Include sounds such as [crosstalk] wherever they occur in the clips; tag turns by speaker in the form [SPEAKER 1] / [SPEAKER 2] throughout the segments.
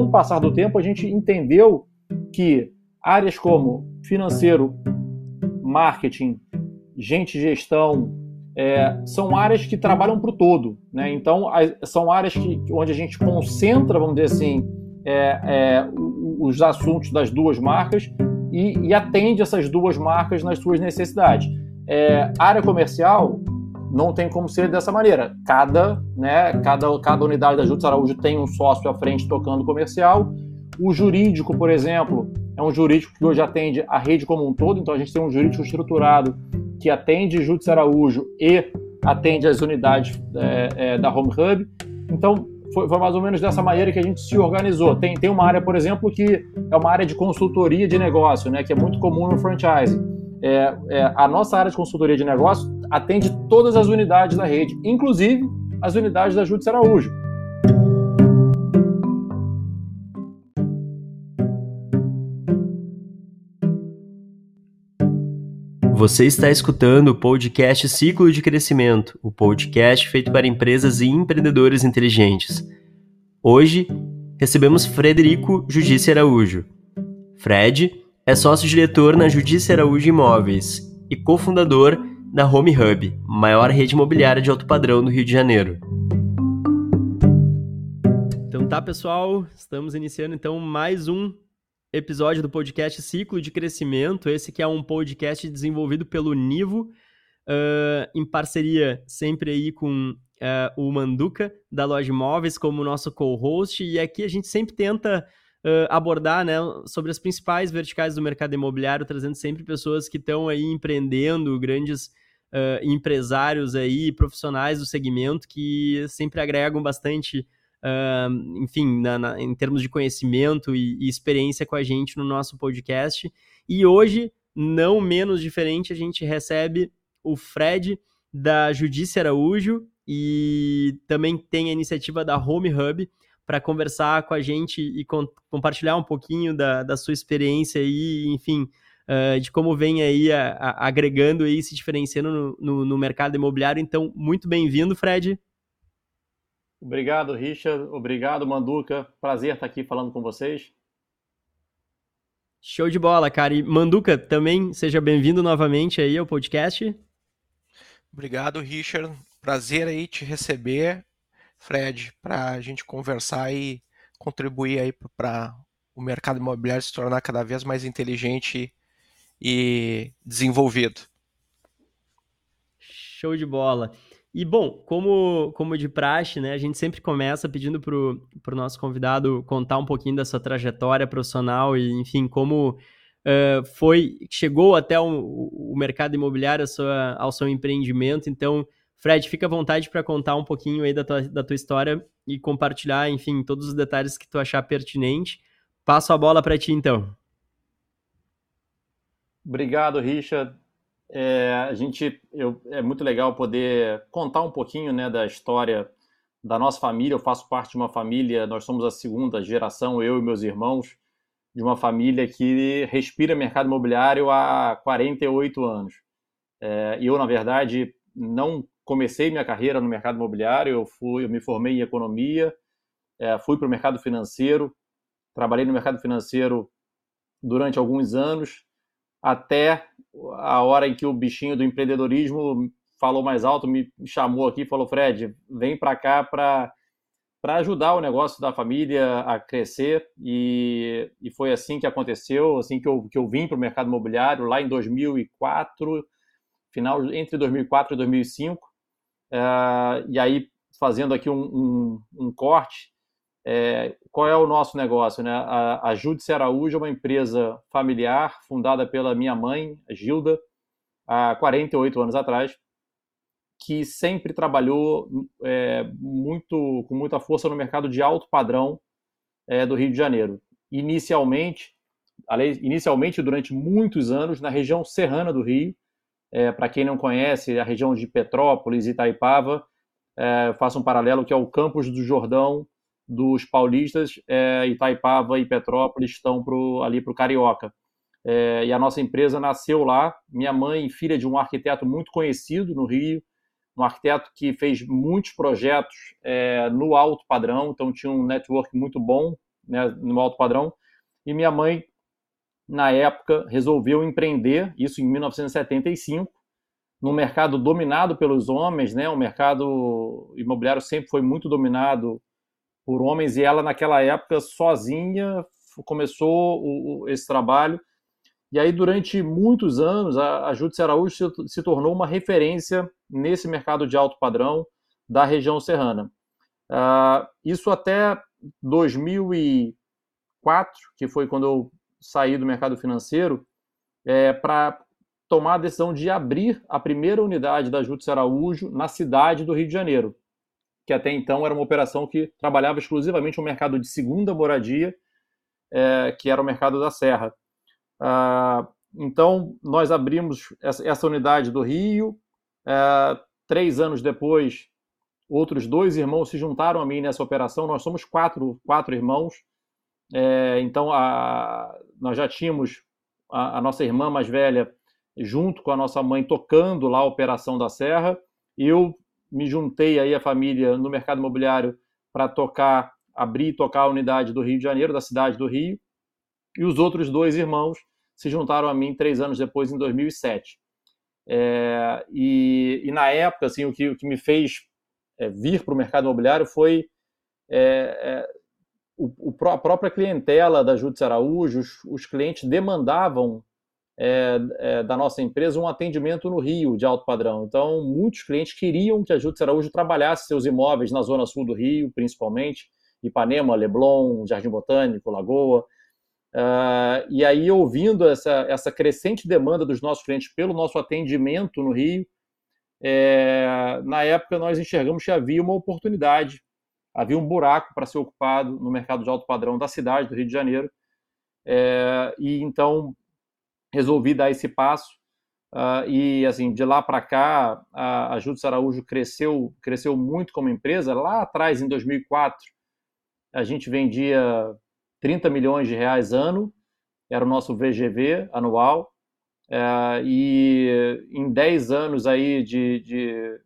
[SPEAKER 1] com o passar do tempo, a gente entendeu que áreas como financeiro, marketing, gente gestão, é, são áreas que trabalham para o todo. Né? Então, são áreas que, onde a gente concentra, vamos dizer assim, é, é, os assuntos das duas marcas e, e, atende essas duas marcas nas suas necessidades. É, área comercial não tem como ser dessa maneira. Cada, né, cada, cada unidade da Jutsu Araújo tem um sócio à frente tocando comercial. O jurídico, por exemplo, é um jurídico que hoje atende a rede como um todo, então a gente tem um jurídico estruturado que atende Jutsu Araújo e atende as unidades é, é, da Home Hub. Então, foi, foi, mais ou menos dessa maneira que a gente se organizou. Tem, tem uma área, por exemplo, que é uma área de consultoria de negócio, né, que é muito comum no franchising. É, é, a nossa área de consultoria de negócio atende todas as unidades da rede, inclusive as unidades da Jutsu Araújo.
[SPEAKER 2] Você está escutando o podcast Ciclo de Crescimento, o podcast feito para empresas e empreendedores inteligentes. Hoje, recebemos Frederico Judice Araújo. Fred é sócio-diretor na Judice Araújo Imóveis e cofundador da Home Hub, maior rede imobiliária de alto padrão do Rio de Janeiro. Então tá, pessoal, estamos iniciando então mais um episódio do podcast Ciclo de Crescimento. Esse que é um podcast desenvolvido pelo Nivo, uh, em parceria sempre aí com uh, o Manduca, da Loja Imóveis, como nosso co-host. E aqui a gente sempre tenta uh, abordar né, sobre as principais verticais do mercado imobiliário, trazendo sempre pessoas que estão aí empreendendo, grandes empresários aí, profissionais do segmento, que sempre agregam bastante uh, enfim, na, na, em termos de conhecimento e, e, experiência com a gente no nosso podcast. E hoje, não menos diferente, a gente recebe o Fred da Judice Araújo e também tem a iniciativa da Home Hub para conversar com a gente e com, compartilhar um pouquinho da, da sua experiência aí, enfim, uh, de como vem aí a, a, agregando e se diferenciando no, no, no mercado imobiliário. Então, muito bem-vindo, Fred.
[SPEAKER 1] Obrigado, Richard. Obrigado, Manduca. Prazer estar aqui falando com vocês.
[SPEAKER 2] Show de bola, cara. E Manduca, também seja bem-vindo novamente aí ao podcast.
[SPEAKER 3] Obrigado, Richard. Prazer aí te receber, Fred, para a gente conversar e contribuir aí para o mercado imobiliário se tornar cada vez mais inteligente e desenvolvido.
[SPEAKER 2] Show de bola. E, bom, como, como de praxe, né, a gente sempre começa pedindo para o nosso convidado contar um pouquinho da sua trajetória profissional e, enfim, como uh, foi, chegou até o, o mercado imobiliário, sua, ao seu empreendimento. Então, Fred, fica à vontade para contar um pouquinho aí da tua, da tua história e compartilhar, enfim, todos os detalhes que tu achar pertinente. Passo a bola para ti, então.
[SPEAKER 1] Obrigado, Richard. É, a gente, eu, é muito legal poder contar um pouquinho né, da história da nossa família. Eu faço parte de uma família, nós somos a segunda geração, eu e meus irmãos, de uma família que respira mercado imobiliário há 48 anos. É, eu, na verdade, não comecei minha carreira no mercado imobiliário, eu, fui, eu me formei em economia, é, fui para o mercado financeiro, trabalhei no mercado financeiro durante alguns anos, até a hora em que o bichinho do empreendedorismo falou mais alto, me chamou aqui falou: Fred, vem para cá para para ajudar o negócio da família a crescer. E, e foi assim que aconteceu, assim que eu, que eu vim para o mercado imobiliário lá em 2004, final entre 2004 e 2005, uh, eh, e aí fazendo aqui um, um, um corte, é, qual é o nosso negócio? Né? A, a Júdice Araújo é uma empresa familiar fundada pela minha mãe, Gilda, há 48 anos atrás, que sempre trabalhou é, muito com muita força no mercado de alto padrão é, do Rio de Janeiro. Inicialmente, inicialmente durante muitos anos na região serrana do Rio. É, Para quem não conhece, a região de Petrópolis e Itaipava, é, faço um paralelo que é o Campos do Jordão dos paulistas, é, Itaipava e Petrópolis estão pro, ali para o Carioca. É, e a nossa empresa nasceu lá. Minha mãe, filha de um arquiteto muito conhecido no Rio, um arquiteto que fez muitos projetos é, no alto padrão, então tinha um network muito bom né, no alto padrão. E minha mãe, na época, resolveu empreender, isso em 1975, num mercado dominado pelos homens, né? O mercado imobiliário sempre foi muito dominado por homens e ela naquela época sozinha começou o, esse trabalho. E aí durante muitos anos a, a Araújo se, se, tornou uma referência nesse mercado de alto padrão da região serrana. Uh, isso até 2004, que foi quando eu saí do mercado financeiro, é, para tomar a decisão de abrir a primeira unidade da Júdice Araújo na cidade do Rio de Janeiro, que até então era uma operação que trabalhava exclusivamente no mercado de segunda moradia, é, que era o mercado da Serra. Ah, então, nós abrimos essa, essa, unidade do Rio. É, três anos depois, outros dois irmãos se juntaram a mim nessa operação. Nós somos quatro, quatro irmãos. É, então, a, nós já tínhamos a, a nossa irmã mais velha junto com a nossa mãe, tocando lá a Operação da Serra. Eu me juntei aí à família no mercado imobiliário para tocar, abrir e tocar a unidade do Rio de Janeiro, da cidade do Rio. E os outros dois irmãos se juntaram a mim três anos depois, em 2007. É, e, e, na época, assim, o que, o que me fez é, vir para o mercado imobiliário foi é, é o, o, a própria clientela da Júdice Araújo, os, os clientes demandavam é, é, da nossa empresa um atendimento no Rio de alto padrão. Então, muitos clientes queriam que a Júdice Araújo trabalhasse seus imóveis na zona sul do Rio, principalmente, Ipanema, Leblon, Jardim Botânico, Lagoa. Uh, e aí, ouvindo essa, essa crescente demanda dos nossos clientes pelo nosso atendimento no Rio, é, na época nós enxergamos que havia uma oportunidade, havia um buraco para ser ocupado no mercado de alto padrão da cidade do Rio de Janeiro. É, e então resolvi dar esse passo. Uh, e assim de lá para cá a, a Júdice Araújo cresceu cresceu muito como empresa lá atrás em 2004 a gente vendia 30 milhões de reais ano era o nosso VGV anual uh, e em 10 anos aí de, de,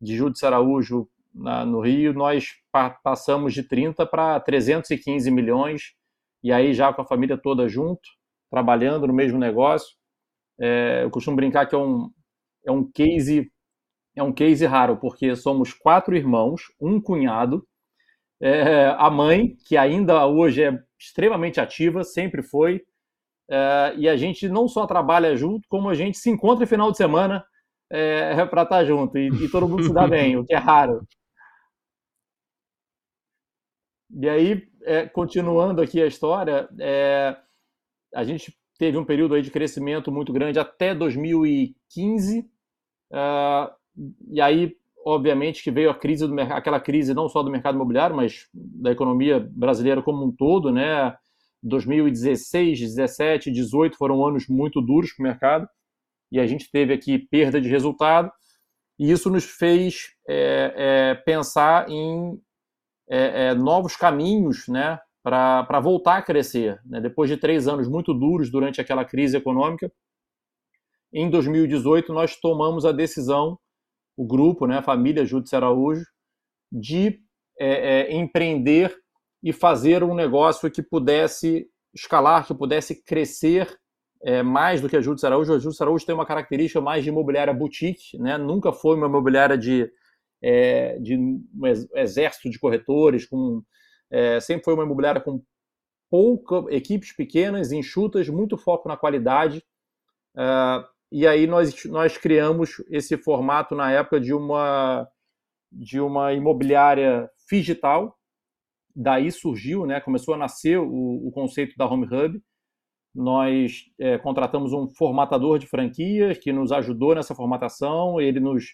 [SPEAKER 1] de Júdice Araújo na, no Rio nós pa passamos de 30 para 315 milhões e aí já com a família toda junto trabalhando no mesmo negócio. É, eu costumo brincar que é um, é um case é um case raro, porque somos quatro irmãos, um cunhado, é, a mãe, que ainda hoje é extremamente ativa, sempre foi, é, e a gente não só trabalha junto, como a gente se encontra final de semana é, [laughs] para estar junto, e, e, todo mundo se dá bem, o que é raro. E aí, é, continuando aqui a história, é, a gente teve um período aí de crescimento muito grande até 2015, uh, ah, e aí, obviamente, que veio a crise do aquela crise não só do mercado imobiliário, mas da economia brasileira como um todo, né? 2016, 17, 18 foram anos muito duros para o mercado e a gente teve aqui perda de resultado e isso nos fez é, é, pensar em é novos caminhos, né? Para voltar a crescer. Né? Depois de três anos muito duros durante aquela crise econômica, em 2018 nós tomamos a decisão, o grupo, né, a família Júdice Araújo, de é, é, empreender e fazer um negócio que pudesse escalar, que pudesse crescer é, mais do que a Júdice Araújo. A Júdice Araújo tem uma característica mais de imobiliária boutique, né? nunca foi uma imobiliária de, é, de um exército de corretores com é, sempre foi uma imobiliária com pouca, equipes pequenas, enxutas, muito foco na qualidade. É, e aí nós, nós criamos esse formato na época de uma, de uma imobiliária digital. Daí surgiu, né, começou a nascer o, o conceito da Home Hub. Nós é, contratamos um formatador de franquias que nos ajudou nessa formatação. Ele nos,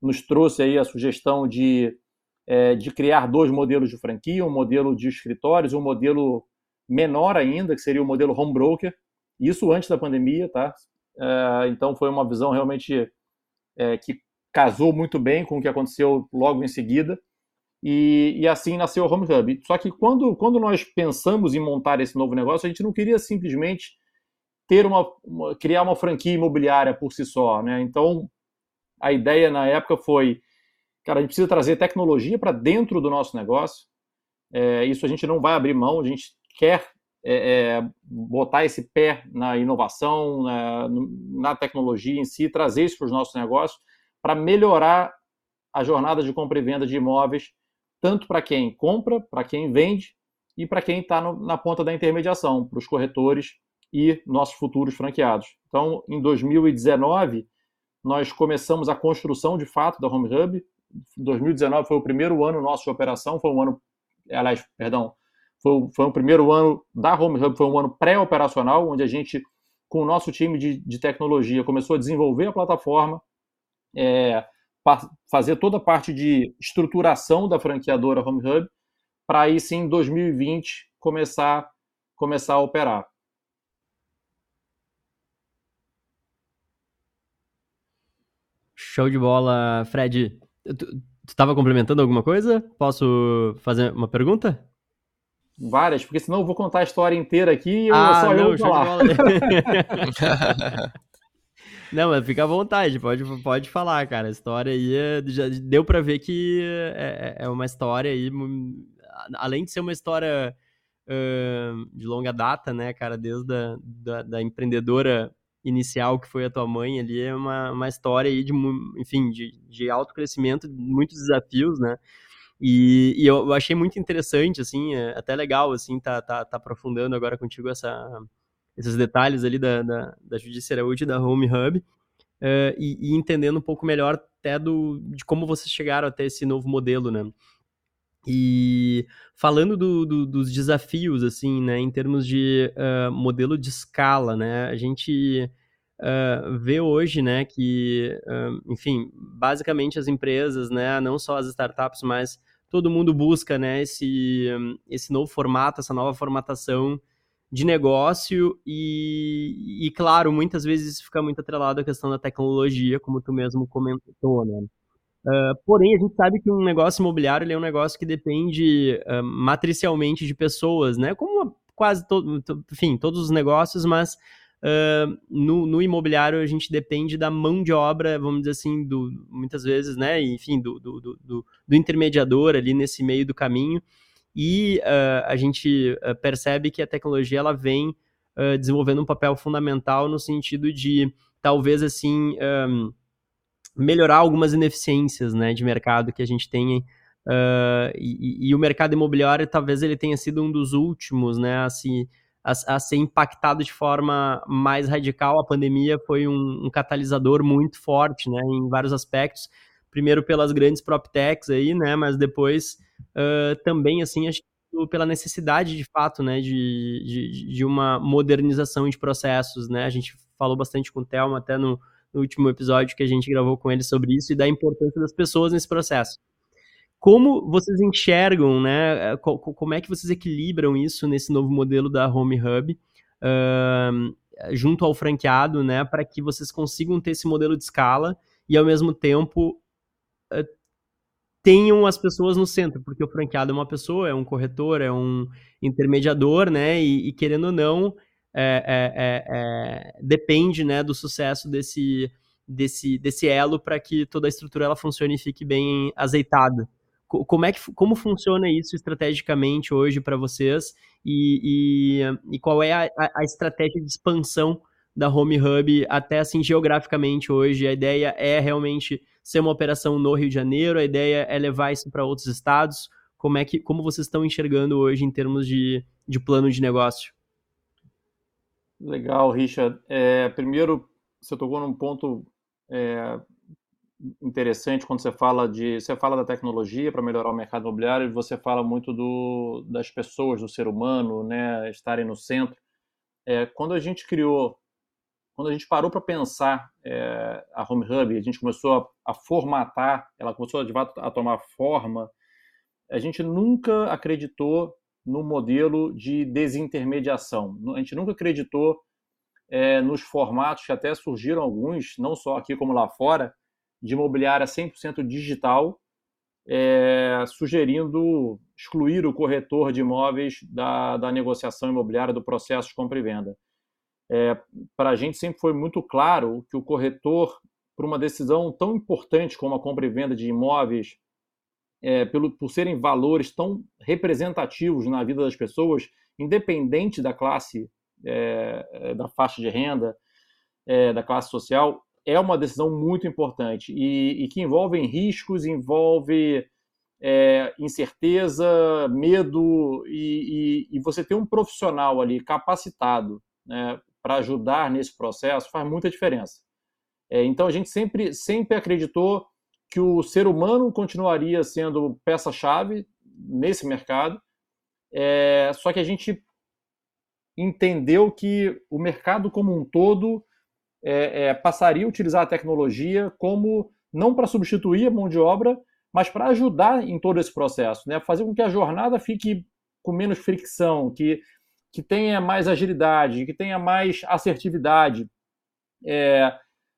[SPEAKER 1] nos trouxe aí a sugestão de é, de criar dois modelos de franquia, um modelo de escritórios, um modelo menor ainda, que seria o modelo home broker, isso antes da pandemia, tá? É, então foi uma visão realmente é, que casou muito bem com o que aconteceu logo em seguida, e, e, assim nasceu o Home Hub. Só que quando, quando nós pensamos em montar esse novo negócio, a gente não queria simplesmente ter uma, uma criar uma franquia imobiliária por si só, né? Então a ideia na época foi cara, a gente precisa trazer tecnologia para dentro do nosso negócio. É, isso a gente não vai abrir mão, a gente quer é, é, botar esse pé na inovação, na, na tecnologia em si, trazer isso para os nossos negócios, para melhorar a jornada de compra e venda de imóveis, tanto para quem compra, para quem vende e para quem está na ponta da intermediação, para os corretores e nossos futuros franqueados. Então, em 2019, nós começamos a construção de fato da Home Hub. 2019 foi o primeiro ano nosso de operação, foi um ano, aliás, perdão, foi, foi o primeiro ano da Home Hub, foi um ano pré-operacional, onde a gente, com o nosso time de, de tecnologia, começou a desenvolver a plataforma, é, fazer toda a parte de estruturação da franqueadora Home Hub, para aí sim, em 2020, começar, começar a operar.
[SPEAKER 2] Show de bola, Fred. Tu estava complementando alguma coisa? Posso fazer uma pergunta?
[SPEAKER 1] Várias, porque senão eu vou contar a história inteira aqui e ah, só não, eu vou falar. [laughs]
[SPEAKER 2] não, mas fica à vontade, pode, pode falar, cara. A história aí é, já deu para ver que é, é, é, uma história aí, além de ser uma história uh, de longa data, né, cara, desde a da, da empreendedora inicial que foi a tua mãe ali é uma, uma história aí de, enfim, de, de alto crescimento, muitos desafios, né? E, e eu, achei muito interessante, assim, é até legal, assim, tá, tá, tá aprofundando agora contigo essa, esses detalhes ali da, da, da Judiciária Útil da Home Hub uh, e, e, entendendo um pouco melhor até do, de como vocês chegaram até esse novo modelo, né? E falando do, do, dos desafios, assim, né, em termos de uh, modelo de escala, né, a gente uh, vê hoje, né, que, uh, enfim, basicamente as empresas, né, não só as startups, mas todo mundo busca, né, esse, esse novo formato, essa nova formatação de negócio e, e, claro, muitas vezes isso fica muito atrelado à questão da tecnologia, como tu mesmo comentou, né. Uh, porém, a gente sabe que um negócio imobiliário é um negócio que depende uh, matricialmente de pessoas, né? Como quase todo, enfim, todos os negócios, mas uh, no, no, imobiliário a gente depende da mão de obra, vamos dizer assim, do, muitas vezes, né? Enfim, do, do, do, do intermediador ali nesse meio do caminho. E a gente percebe que a tecnologia ela vem desenvolvendo um papel fundamental no sentido de talvez assim. Um, melhorar algumas ineficiências né, de mercado que a gente tem. Uh, e, e, o mercado imobiliário talvez ele tenha sido um dos últimos né, a, se, a, a ser impactado de forma mais radical. A pandemia foi um, um, catalisador muito forte né, em vários aspectos. Primeiro pelas grandes proptechs aí, né, mas depois uh, também assim acho pela necessidade de fato né, de, de, de uma modernização de processos. Né? A gente falou bastante com o Thelma até no, no último episódio que a gente gravou com ele sobre isso e da importância das pessoas nesse processo. Como vocês enxergam, né? Como é que vocês equilibram isso nesse novo modelo da Home Hub uh, junto ao franqueado, né? Para que vocês consigam ter esse modelo de escala e ao mesmo tempo uh, tenham as pessoas no centro, porque o franqueado é uma pessoa, é um corretor, é um intermediador, né? E, e querendo ou não, é, é, é, é, depende né, do sucesso desse, desse, desse elo para que toda a estrutura ela funcione e fique bem azeitada. Como, é que, como funciona isso estrategicamente hoje para vocês e, e, e, qual é a, a, estratégia de expansão da Home Hub até assim geograficamente hoje? A ideia é realmente ser uma operação no Rio de Janeiro, a ideia é levar isso para outros estados. Como é que como vocês estão enxergando hoje em termos de, de plano de negócio?
[SPEAKER 1] Legal, Richard. É, primeiro, você tocou num ponto é, interessante quando você fala de você fala da tecnologia para melhorar o mercado imobiliário e você fala muito do, das pessoas, do ser humano, né, estarem no centro. É, quando a gente criou, quando a gente parou para pensar é, a Home Hub, a gente começou a, a formatar, ela começou de fato a tomar forma. A gente nunca acreditou no modelo de desintermediação. A gente nunca acreditou é, nos formatos que até surgiram alguns, não só aqui como lá fora, de imobiliária 100% digital, é, sugerindo excluir o corretor de imóveis da, da negociação imobiliária, do processo de compra e venda. É, Para a gente sempre foi muito claro que o corretor, por uma decisão tão importante como a compra e venda de imóveis é, pelo, por serem valores tão representativos na vida das pessoas, independente da classe, é, é, da faixa de renda, é, da classe social, é uma decisão muito importante e, e que envolve riscos, envolve é, incerteza, medo e, e, e, você ter um profissional ali capacitado né, para ajudar nesse processo faz muita diferença. É, então a gente sempre, sempre acreditou que o ser humano continuaria sendo peça-chave nesse mercado, é, só que a gente entendeu que o mercado como um todo é, é, passaria a utilizar a tecnologia como não para substituir a mão de obra, mas para ajudar em todo esse processo, né? fazer com que a jornada fique com menos fricção, que, que tenha mais agilidade, que tenha mais assertividade. É,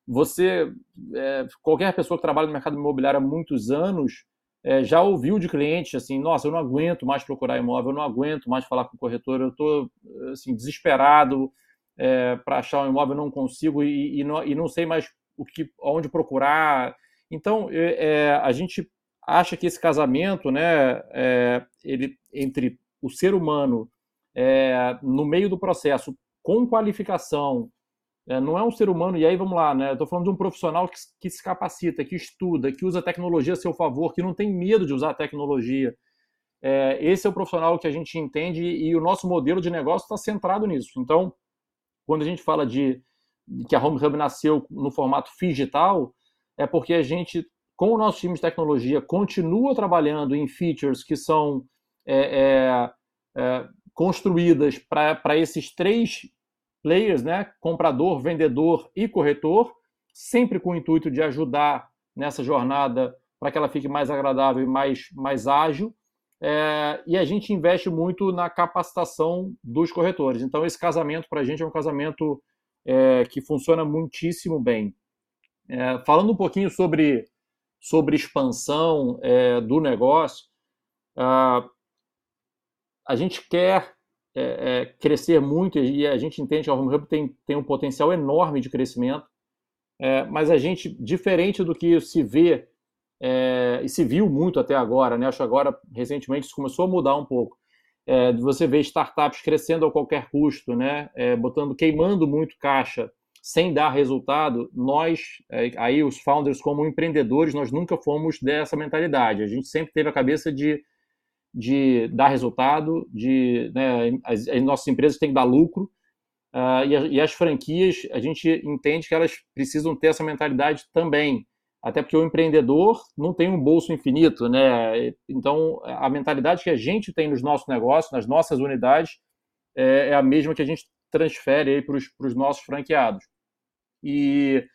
[SPEAKER 1] você, é, qualquer pessoa que trabalha no mercado imobiliário há muitos anos, é, já ouviu de cliente assim, nossa, eu não aguento mais procurar imóvel, eu não aguento mais falar com o corretor, eu estou assim, desesperado, é, para achar um imóvel, não consigo e, e, não, e, não, sei mais o que, onde procurar. Então, é, é, a gente acha que esse casamento, né, é, ele, entre o ser humano no meio do processo, com qualificação, é, não é um ser humano, e aí vamos lá, né? Estou falando de um profissional que, que, se capacita, que estuda, que usa a tecnologia a seu favor, que não tem medo de usar a tecnologia. É, esse é o profissional que a gente entende e, o nosso modelo de negócio está centrado nisso. Então, quando a gente fala de, de que a Home Hub nasceu no formato digital, é porque a gente, com o nosso time de tecnologia, continua trabalhando em features que são é, é, é, construídas para esses três players, né? comprador, vendedor e corretor, sempre com o intuito de ajudar nessa jornada para que ela fique mais agradável e mais, mais ágil. É, e a gente investe muito na capacitação dos corretores. Então, esse casamento para a gente é um casamento é, que funciona muitíssimo bem. É, falando um pouquinho sobre, sobre expansão é, do negócio, a gente quer é, é, crescer muito e a gente entende que a Home Hub tem, tem um potencial enorme de crescimento, mas a gente, diferente do que se vê é, e se viu muito até agora, né? Acho agora, recentemente, isso começou a mudar um pouco. É, você vê startups crescendo a qualquer custo, né? É, botando, queimando muito caixa sem dar resultado. Nós, é, aí os founders como empreendedores, nós nunca fomos dessa mentalidade. A gente sempre teve a cabeça de, de dar resultado, de né, as, as nossas empresas têm que dar lucro. Uh, e, e as franquias, a gente entende que elas precisam ter essa mentalidade também até porque o empreendedor não tem um bolso infinito, né? Então, a mentalidade que a gente tem nos nossos negócios, nas nossas unidades, é, é a mesma que a gente transfere para os nossos franqueados. E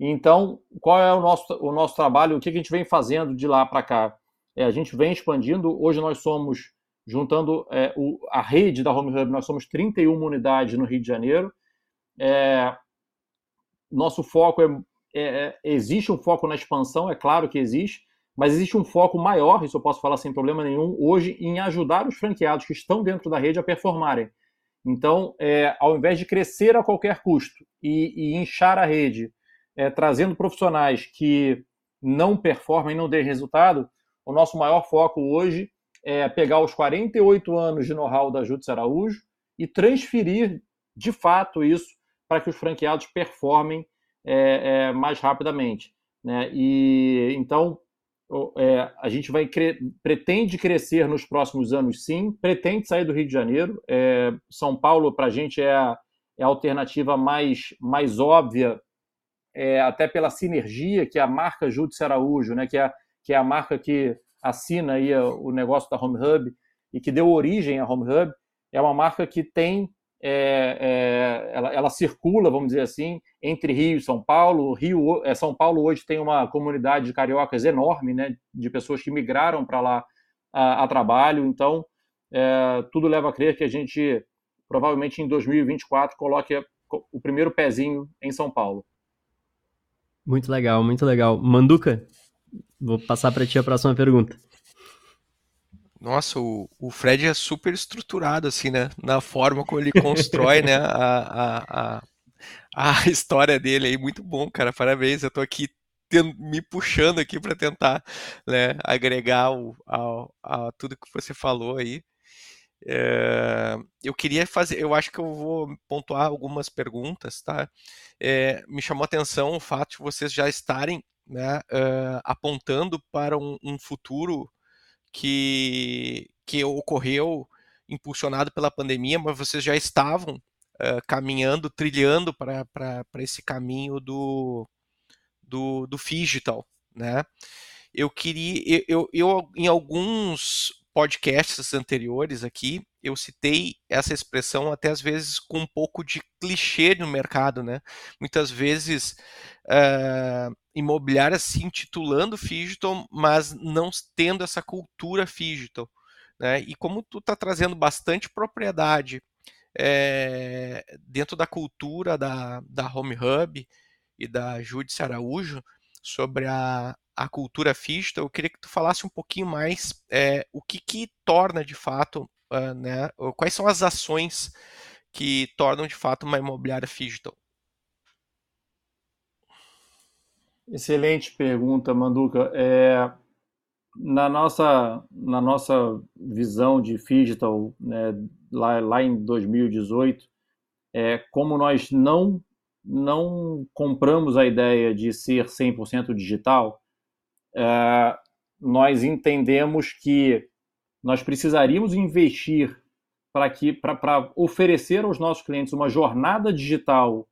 [SPEAKER 1] então, qual é o nosso, o nosso trabalho? O que a gente vem fazendo de lá para cá? É, a gente vem expandindo. Hoje nós somos, juntando é, o, a rede da Home Hub, nós somos 31 unidades no Rio de Janeiro. É, nosso foco é é, é, existe um foco na expansão, é claro que existe, mas existe um foco maior, isso eu posso falar sem problema nenhum, hoje, em ajudar os franqueados que estão dentro da rede a performarem. Então, é, ao invés de crescer a qualquer custo e, e inchar a rede, trazendo profissionais que não performem, não dêem resultado, o nosso maior foco hoje é pegar os 48 anos de know-how da Jutsu Araújo e transferir, de fato, isso para que os franqueados performem é, é, mais rapidamente. Né? E então é, a gente vai cre pretende crescer nos próximos anos, sim. Pretende sair do Rio de Janeiro. É, São Paulo para a gente é a, é a, alternativa mais mais óbvia, é, até pela sinergia que a marca Júdice Araújo, né? Que é que é a marca que assina aí o negócio da Home Hub e que deu origem à Home Hub, é uma marca que tem é, é, ela, ela, circula, vamos dizer assim, entre Rio e São Paulo. Rio, é, São Paulo hoje tem uma comunidade de cariocas enorme, né, de pessoas que migraram para lá a, a, trabalho. Então, tudo leva a crer que a gente provavelmente em 2024 coloque o primeiro pezinho em São Paulo.
[SPEAKER 2] Muito legal, muito legal. Manduca, vou passar para ti a próxima pergunta.
[SPEAKER 3] Nossa, o, o Fred é super estruturado, assim, né? Na forma como ele constrói, né? [laughs] A, a, a, a história dele aí. Muito bom, cara. Parabéns. Eu tô aqui me puxando aqui para tentar né, agregar o, a, a, tudo que você falou aí. É, eu queria fazer, eu acho que eu vou pontuar algumas perguntas, tá? É, me chamou a atenção o fato de vocês já estarem né, uh, apontando para um, um, futuro que, que ocorreu impulsionado pela pandemia, mas vocês já estavam caminhando, trilhando para esse caminho do, do, do digital, né? Eu queria, eu, eu, em alguns podcasts anteriores aqui, eu citei essa expressão até às vezes com um pouco de clichê no mercado, né? Muitas vezes uh, imobiliárias se intitulando digital, mas não tendo essa cultura digital, né? E como tu está trazendo bastante propriedade é, dentro da cultura da, da Home Hub e da Júdice Araújo sobre a, a cultura fista, eu queria que tu falasse um pouquinho mais é, o que, que torna de fato, uh, né, quais são as ações que tornam de fato uma imobiliária digital.
[SPEAKER 1] Excelente pergunta, Manduca. É, na, nossa, na nossa visão de digital, né, lá, lá em 2018, é, como nós não não compramos a ideia de ser 100% digital, é, nós entendemos que nós precisaríamos investir para que para oferecer aos nossos clientes uma jornada digital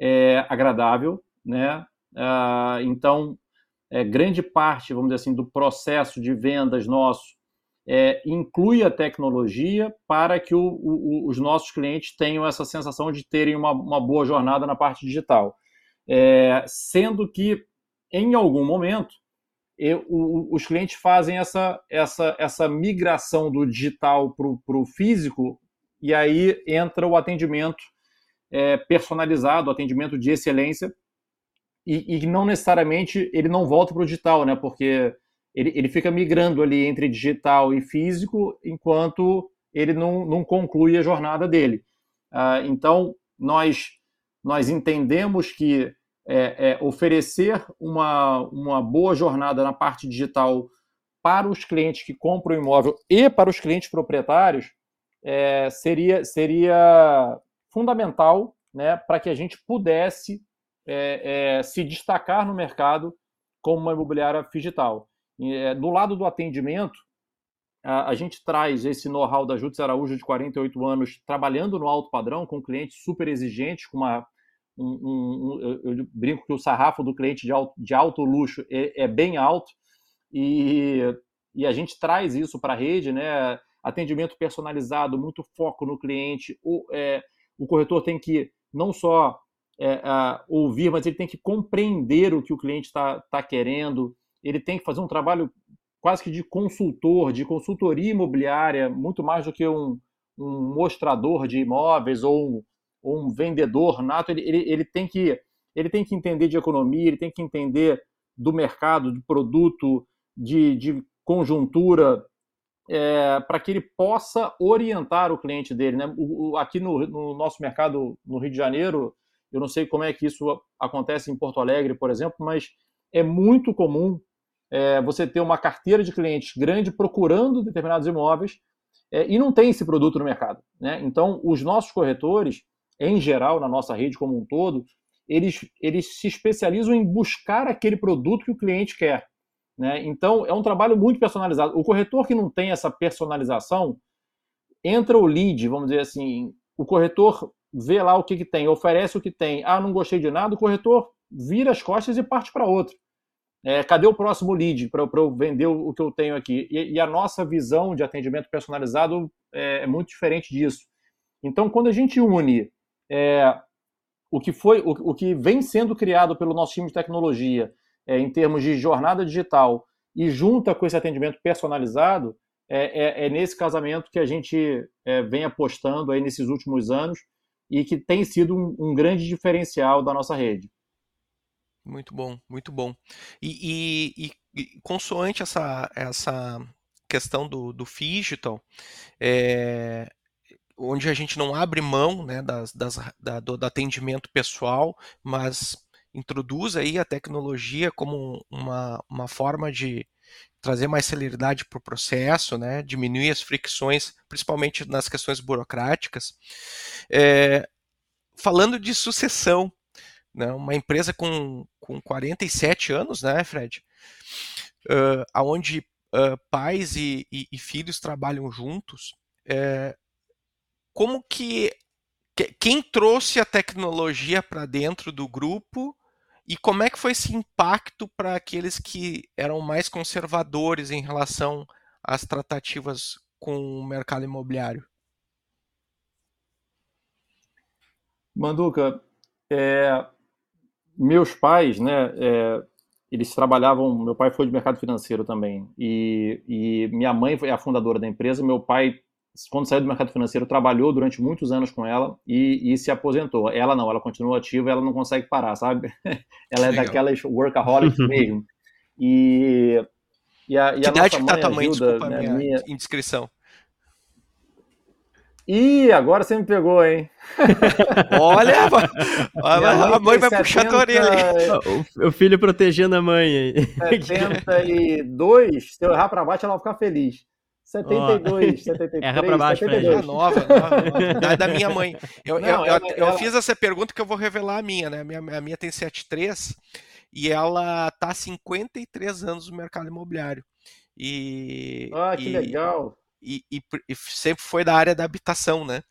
[SPEAKER 1] é, agradável, né? É, então, é, grande parte, vamos dizer assim, do processo de vendas nosso é, inclui a tecnologia para que o, o, os nossos clientes tenham essa sensação de terem uma, uma boa jornada na parte digital. É, sendo que, em algum momento, eu, o, os clientes fazem essa, essa, essa migração do digital para o físico, e aí entra o atendimento é, personalizado, atendimento de excelência, e, e não necessariamente ele não volta para o digital, né? Porque ele, ele fica migrando ali entre digital e físico, enquanto ele não, não conclui a jornada dele. Ah, então, nós, nós entendemos que é, é, oferecer uma, uma boa jornada na parte digital para os clientes que compram o imóvel e para os clientes proprietários é, seria, seria fundamental né, para que a gente pudesse é, é, se destacar no mercado como uma imobiliária digital. É, do lado do atendimento, a, a gente traz esse know-how da Júdice Araújo, de 48 anos, trabalhando no alto padrão, com clientes super exigentes, com uma. Um, um, um, eu brinco que o sarrafo do cliente de alto, de alto luxo é, é bem alto, e, e a gente traz isso para a rede, né? Atendimento personalizado, muito foco no cliente. O, é, o corretor tem que não só é, ouvir, mas ele tem que compreender o que o cliente está tá querendo, ele tem que fazer um trabalho quase que de consultor, de consultoria imobiliária, muito mais do que um, um mostrador de imóveis ou um, ou um vendedor nato. Ele, ele, ele, tem que, ele tem que entender de economia, ele tem que entender do mercado, do produto, de, de conjuntura, é, para que ele possa orientar o cliente dele. Né? O, o, aqui no, no, nosso mercado no Rio de Janeiro, eu não sei como é que isso acontece em Porto Alegre, por exemplo, mas é muito comum é, você ter uma carteira de clientes grande procurando determinados imóveis é, e não tem esse produto no mercado. Né? Então, os nossos corretores, em geral, na nossa rede como um todo, eles, eles se especializam em buscar aquele produto que o cliente quer. Né? Então, é um trabalho muito personalizado. O corretor que não tem essa personalização, entra o lead, vamos dizer assim, o corretor vê lá o que, que tem, oferece o que tem. Ah, não gostei de nada, o corretor vira as costas e parte para outro. É, cadê o próximo lead para eu vender o, que eu tenho aqui? E, e, a nossa visão de atendimento personalizado é, é, muito diferente disso. Então, quando a gente une é, o que foi, o, o, que vem sendo criado pelo nosso time de tecnologia é, em termos de jornada digital e junta com esse atendimento personalizado, é, é, é nesse casamento que a gente vem apostando aí nesses últimos anos e que tem sido um, um grande diferencial da nossa rede.
[SPEAKER 3] Muito bom, muito bom. E, e, e consoante essa, essa questão do, do digital, é, onde a gente não abre mão né, das, das, da, do, do, atendimento pessoal, mas introduz aí a tecnologia como uma, uma forma de trazer mais celeridade para o processo, né, diminuir as fricções, principalmente nas questões burocráticas. É, falando de sucessão, né, uma empresa com, com 47 anos, né, Fred, uh, onde uh, pais e, e, e, filhos trabalham juntos, é, como que quem trouxe a tecnologia para dentro do grupo e como é que foi esse impacto para aqueles que eram mais conservadores em relação às tratativas com o mercado imobiliário?
[SPEAKER 1] Manduca, é, meus pais, né, é, eles trabalhavam. Meu pai foi de mercado financeiro também e, e minha mãe foi a fundadora da empresa. Meu pai quando saiu do mercado financeiro, trabalhou durante muitos anos com ela e, e, se aposentou. Ela não, ela continua ativa, ela não consegue parar, sabe? [laughs] ela é Legal. daquelas workaholics [laughs] mesmo. E,
[SPEAKER 3] e a, e que a idade que tá tua mãe, ajuda, desculpa né, a minha, indiscrição.
[SPEAKER 1] Ih, agora você me pegou, hein? [laughs]
[SPEAKER 3] Olha, a mãe vai 70, puxar a orelha.
[SPEAKER 2] O, o filho protegendo a mãe.
[SPEAKER 1] 72, se eu errar para baixo, ela vai ficar feliz. 72, oh. 73, Erra pra baixo, 72.
[SPEAKER 3] É nova, nova, Da, da, minha mãe. Eu, Não, eu, ela, eu, ela... fiz essa pergunta que eu vou revelar a minha, né? A minha, a minha tem 73 e ela tá há 53 anos no mercado imobiliário. E,
[SPEAKER 1] ah, que
[SPEAKER 3] e,
[SPEAKER 1] legal!
[SPEAKER 3] E, e, e, sempre foi da área da habitação, né?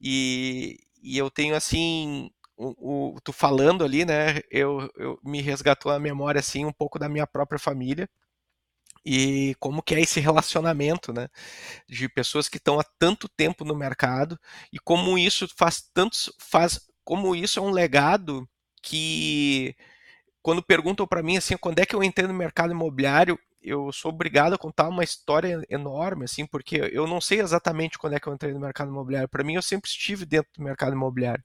[SPEAKER 3] E, e eu tenho assim, o, o, tu falando ali, né? Eu, eu me resgatou a memória assim um pouco da minha própria família e como que é esse relacionamento, né, de pessoas que estão há tanto tempo no mercado e como isso faz tantos faz como isso é um legado que quando perguntam para mim assim, quando é que eu entrei no mercado imobiliário, eu sou obrigado a contar uma história enorme, assim, porque eu não sei exatamente quando é que eu entrei no mercado imobiliário. Para mim, eu sempre estive dentro do mercado imobiliário.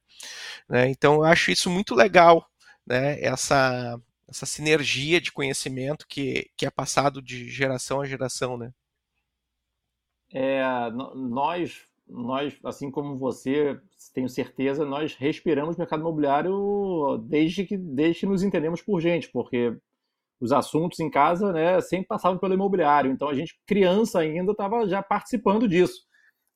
[SPEAKER 3] Né? Então, eu acho isso muito legal, né? Essa, essa sinergia de conhecimento que, que é passado de geração a geração, né?
[SPEAKER 1] É, nós, nós, assim como você, tenho certeza, nós respiramos mercado imobiliário desde que, desde que nos entendemos por gente, porque os assuntos em casa né, sempre passavam pelo imobiliário. Então a gente, criança ainda, estava já participando disso.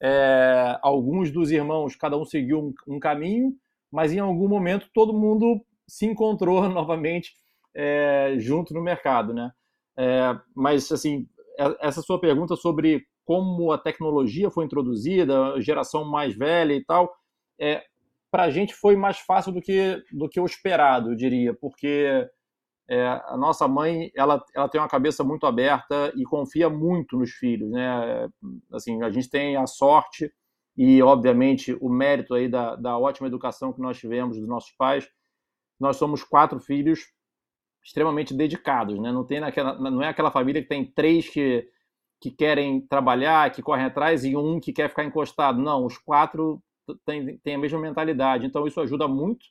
[SPEAKER 1] É, alguns dos irmãos, cada um seguiu um, um, caminho, mas em algum momento todo mundo se encontrou [laughs] novamente é, junto no mercado, né? É, mas, assim, é, essa sua pergunta sobre como a tecnologia foi introduzida, geração mais velha e tal, é, para a gente foi mais fácil do que, do que o esperado, eu diria, porque é, a nossa mãe ela, ela tem uma cabeça muito aberta e confia muito nos filhos, né? Assim, a gente tem a sorte e, obviamente, o mérito aí da, da ótima educação que nós tivemos dos nossos pais. Nós somos quatro filhos extremamente dedicados, né? Não tem naquela, não é aquela família que tem três que, que querem trabalhar, que correm atrás e um que quer ficar encostado. Não, os quatro têm, têm a mesma mentalidade. Então isso ajuda muito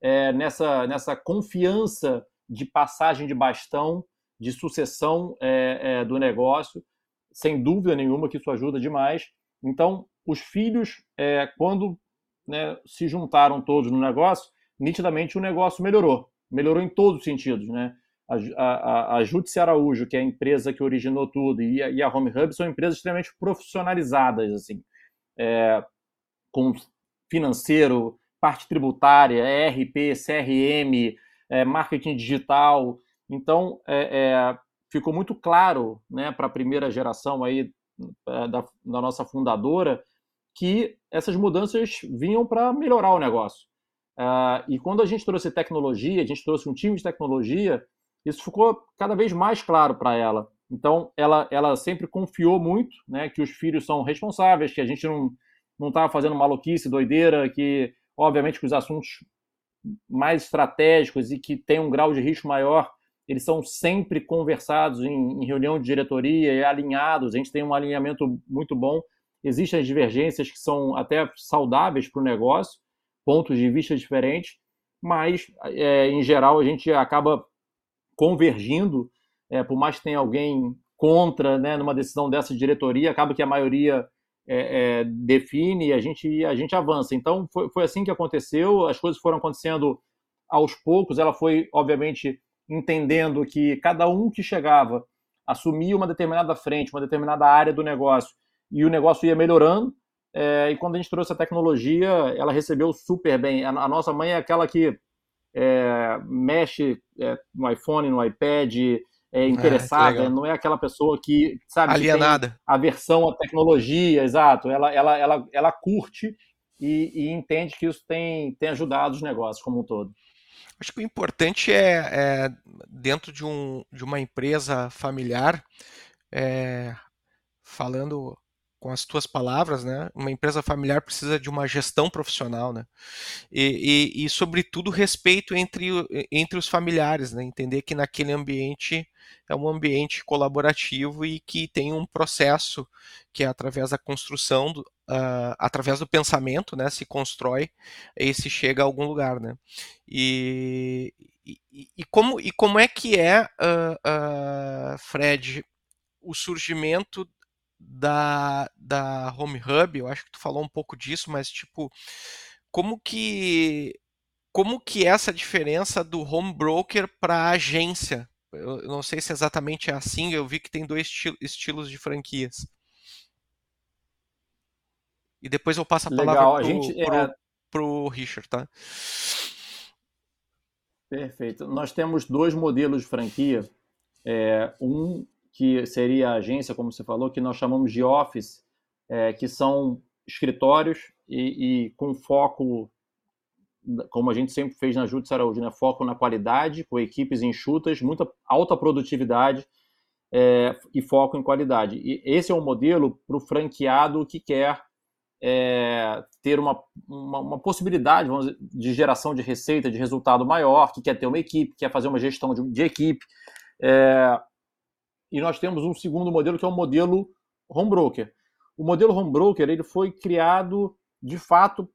[SPEAKER 1] é, nessa nessa confiança de passagem de bastão, de sucessão é, é, do negócio. Sem dúvida nenhuma que isso ajuda demais. Então os filhos, é, quando né, se juntaram todos no negócio, nitidamente o negócio melhorou melhorou em todos os sentidos, né? A, a, a Júdice Araújo, que é a empresa que originou tudo, e a, e a Home Hub são empresas extremamente profissionalizadas, assim, é, com financeiro, parte tributária, ERP, CRM, é, marketing digital. Então, é, é, ficou muito claro né, para a primeira geração aí é, da, da nossa fundadora que essas mudanças vinham para melhorar o negócio. Uh, e quando a gente trouxe tecnologia, a gente trouxe um time de tecnologia, isso ficou cada vez mais claro para ela. Então, ela, ela sempre confiou muito né, que os filhos são responsáveis, que a gente não estava fazendo maluquice, doideira, que, obviamente, que os assuntos mais estratégicos e que têm um grau de risco maior, eles são sempre conversados em, em reunião de diretoria e alinhados. A gente tem um alinhamento muito bom. Existem as divergências que são até saudáveis para o negócio, pontos de vista diferentes, mas, é, em geral, a gente acaba convergindo, é, por mais que tenha alguém contra, né, numa decisão dessa diretoria, acaba que a maioria é, é, define e a gente, a gente avança. Então, foi, foi assim que aconteceu, as coisas foram acontecendo aos poucos, ela foi, obviamente, entendendo que cada um que chegava assumia uma determinada frente, uma determinada área do negócio, e o negócio ia melhorando. É, e quando a gente trouxe a tecnologia, ela recebeu super bem. A, a nossa mãe é aquela que é, mexe é, no iPhone, no iPad, é ah, interessada, não é aquela pessoa que, sabe,
[SPEAKER 3] alienada.
[SPEAKER 1] a versão à tecnologia, exato. Ela, ela, ela, ela curte e, e, entende que isso tem, tem ajudado os negócios como um todo.
[SPEAKER 3] Acho que o importante é, é dentro de, um, de uma empresa familiar, é, falando com as tuas palavras, né? Uma empresa familiar precisa de uma gestão profissional, né? E, e, e, sobretudo respeito entre, entre os familiares, né? Entender que naquele ambiente é um ambiente colaborativo e que tem um processo que é através da construção, do, uh, através do pensamento, né? Se constrói e se chega a algum lugar, né? E, e, e como, e como é que é, uh, uh, Fred, o surgimento da, da Home Hub, eu acho que tu falou um pouco disso, mas tipo, como que como que é essa diferença do home broker para agência? Eu, eu, não sei se exatamente é assim, eu vi que tem dois esti estilos de franquias. E depois eu passo a palavra para o gente... é... pro Richard, tá?
[SPEAKER 1] Perfeito. Nós temos dois modelos de franquia. É, um que seria a agência, como você falou, que nós chamamos de office, é, que são escritórios e, e, com foco, como a gente sempre fez na Júdice Araújo, né? foco na qualidade, com equipes enxutas, muita alta produtividade é, e foco em qualidade. E esse é um modelo para o franqueado que quer é, ter uma, uma, uma, possibilidade dizer, de geração de receita, de resultado maior, que quer ter uma equipe, quer fazer uma gestão de, de equipe. É, e nós temos um segundo modelo que é o modelo home broker. O modelo home broker ele foi criado de fato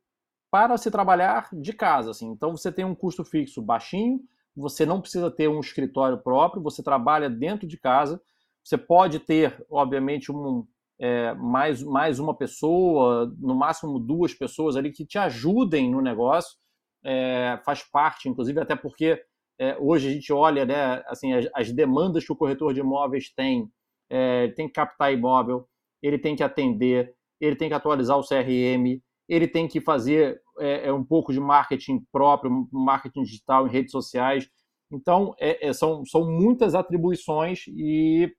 [SPEAKER 1] para se trabalhar de casa, assim. Então você tem um custo fixo baixinho, você não precisa ter um escritório próprio, você trabalha dentro de casa. Você pode ter, obviamente, um, é, mais, mais uma pessoa, no máximo duas pessoas ali que te ajudem no negócio. É, faz parte, inclusive, até porque é, hoje a gente olha né, assim, as, as, demandas que o corretor de imóveis tem, é, tem que captar imóvel, ele tem que atender, ele tem que atualizar o CRM, ele tem que fazer é, é um pouco de marketing próprio, marketing digital em redes sociais. Então, é, é, são, são muitas atribuições e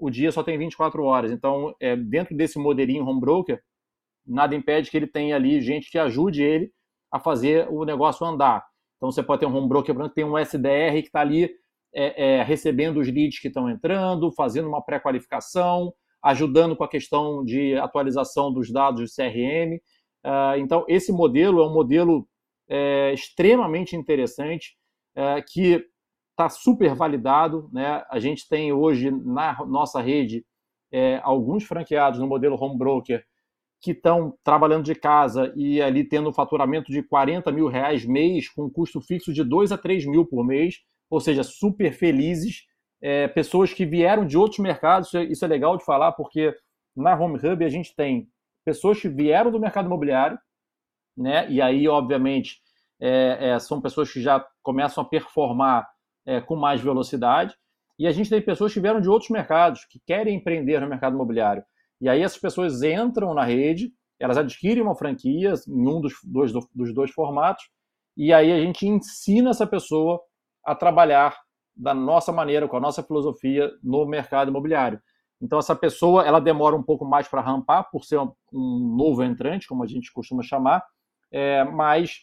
[SPEAKER 1] o dia só tem 24 horas. Então, é, dentro desse modelinho home broker, nada impede que ele tenha ali gente que ajude ele a fazer o negócio andar. Então você pode ter um home broker que tem um SDR que está ali é, é, recebendo os leads que estão entrando, fazendo uma pré-qualificação, ajudando com a questão de atualização dos dados do CRM. Uh, ah, então, esse modelo é um modelo é, extremamente interessante, é, que está super validado. Né? A gente tem hoje na nossa rede é, alguns franqueados no modelo home broker que estão trabalhando de casa e ali tendo um faturamento de 40 mil reais mês, com um custo fixo de 2 a 3 mil por mês, ou seja, super felizes. É, pessoas que vieram de outros mercados, isso é, isso é legal de falar, porque na Home Hub a gente tem pessoas que vieram do mercado imobiliário, né? E aí, obviamente, é, é, são pessoas que já começam a performar é, com mais velocidade. E a gente tem pessoas que vieram de outros mercados, que querem empreender no mercado imobiliário. E aí essas pessoas entram na rede, elas adquirem uma franquia em um dos dois, dos dois formatos, e aí a gente ensina essa pessoa a trabalhar da nossa maneira, com a nossa filosofia no mercado imobiliário. Então essa pessoa ela demora um pouco mais para rampar, por ser um, um, novo entrante, como a gente costuma chamar, é, mas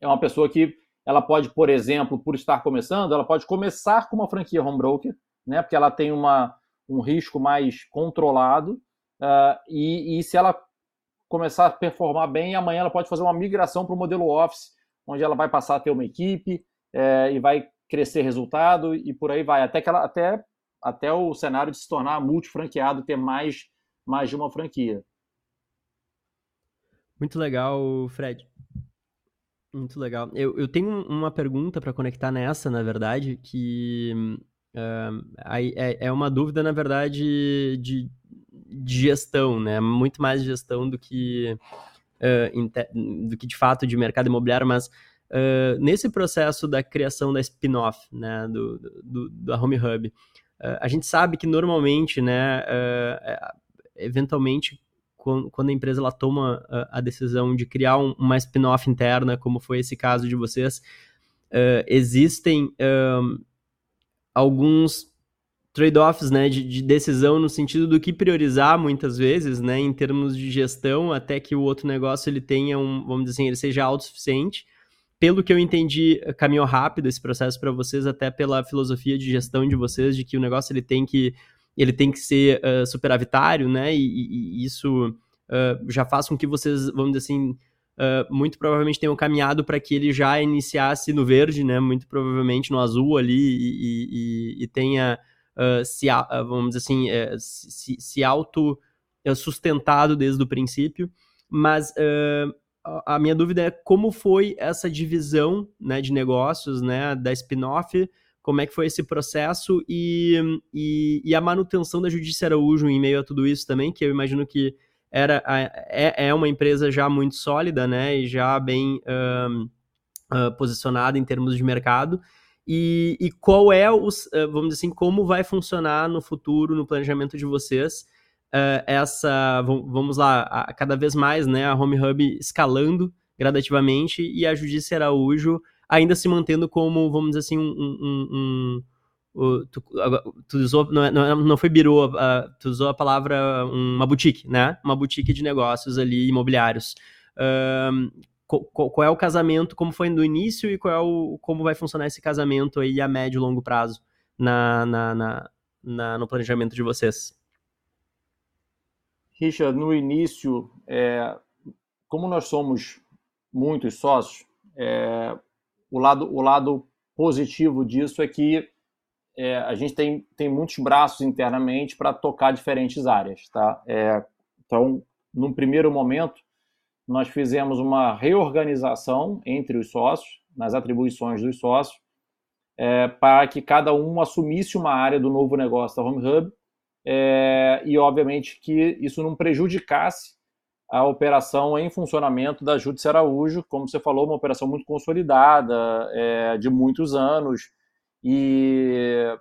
[SPEAKER 1] é uma pessoa que ela pode, por exemplo, por estar começando, ela pode começar com uma franquia home broker, né, porque ela tem uma, um risco mais controlado, Uh, e, e, se ela começar a performar bem, amanhã ela pode fazer uma migração para o modelo Office, onde ela vai passar a ter uma equipe é, e vai crescer resultado e por aí vai, até que ela até, até o cenário de se tornar multifranqueado, ter mais, mais de uma franquia.
[SPEAKER 2] Muito legal, Fred. Muito legal. Eu, eu tenho uma pergunta para conectar nessa, na verdade, que uh, é, é uma dúvida, na verdade, de, de gestão, né? Muito mais gestão do que, uh, do que de fato de mercado imobiliário, mas uh, nesse processo da criação da spin-off, né, do, do, da Home Hub, uh, a gente sabe que normalmente, né, eventualmente, quando a empresa ela toma a decisão de criar um, uma spin-off interna, como foi esse caso de vocês, existem alguns trade-offs, né, de, de, decisão no sentido do que priorizar muitas vezes, né, em termos de gestão, até que o outro negócio ele tenha um, vamos dizer assim, ele seja autossuficiente. Pelo que eu entendi, caminhou rápido esse processo para vocês, até pela filosofia de gestão de vocês, de que o negócio ele tem que ele tem que ser uh, superavitário, né, e, e, isso uh, já faz com que vocês, vamos dizer assim, Uh, muito provavelmente tenham caminhado para que ele já iniciasse no verde, né? Muito provavelmente no azul ali e, e, e tenha uh, se, uh, vamos assim, uh, se, se auto sustentado desde o princípio. Mas a minha dúvida é como foi essa divisão né, de negócios, né, da spin-off, como é que foi esse processo? E, e, e, a manutenção da Judice Araújo em meio a tudo isso também, que eu imagino que era, é, é uma empresa já muito sólida, né, e já bem um, uh, posicionada em termos de mercado, e, e qual é os, eh, vamos dizer assim, como vai funcionar no futuro, no planejamento de vocês, uh, essa, vamos lá, a, cada vez mais, né, a Home Hub escalando gradativamente e a Judice Araújo ainda se mantendo como, vamos dizer assim, um, um, um Tu, tu, usou, não, é, não, não foi birô, uh, tu usou a palavra uma boutique, né? Uma boutique de negócios ali, imobiliários. Uh, qual, é o casamento, como foi no início e qual é o, como vai funcionar esse casamento aí a médio e longo prazo na, na, na, na no planejamento de vocês?
[SPEAKER 1] Richard, no início, é, como nós somos muitos sócios, é, o, lado, o lado positivo disso é que é, a gente tem, tem muitos braços internamente para tocar diferentes áreas. Tá? É, então, num primeiro momento, nós fizemos uma reorganização entre os sócios, nas atribuições dos sócios, é, para que cada um assumisse uma área do novo negócio da Home Hub é, e, obviamente, que isso não prejudicasse a operação em funcionamento da Júdice Araújo, como você falou, uma operação muito consolidada, é, de muitos anos, e,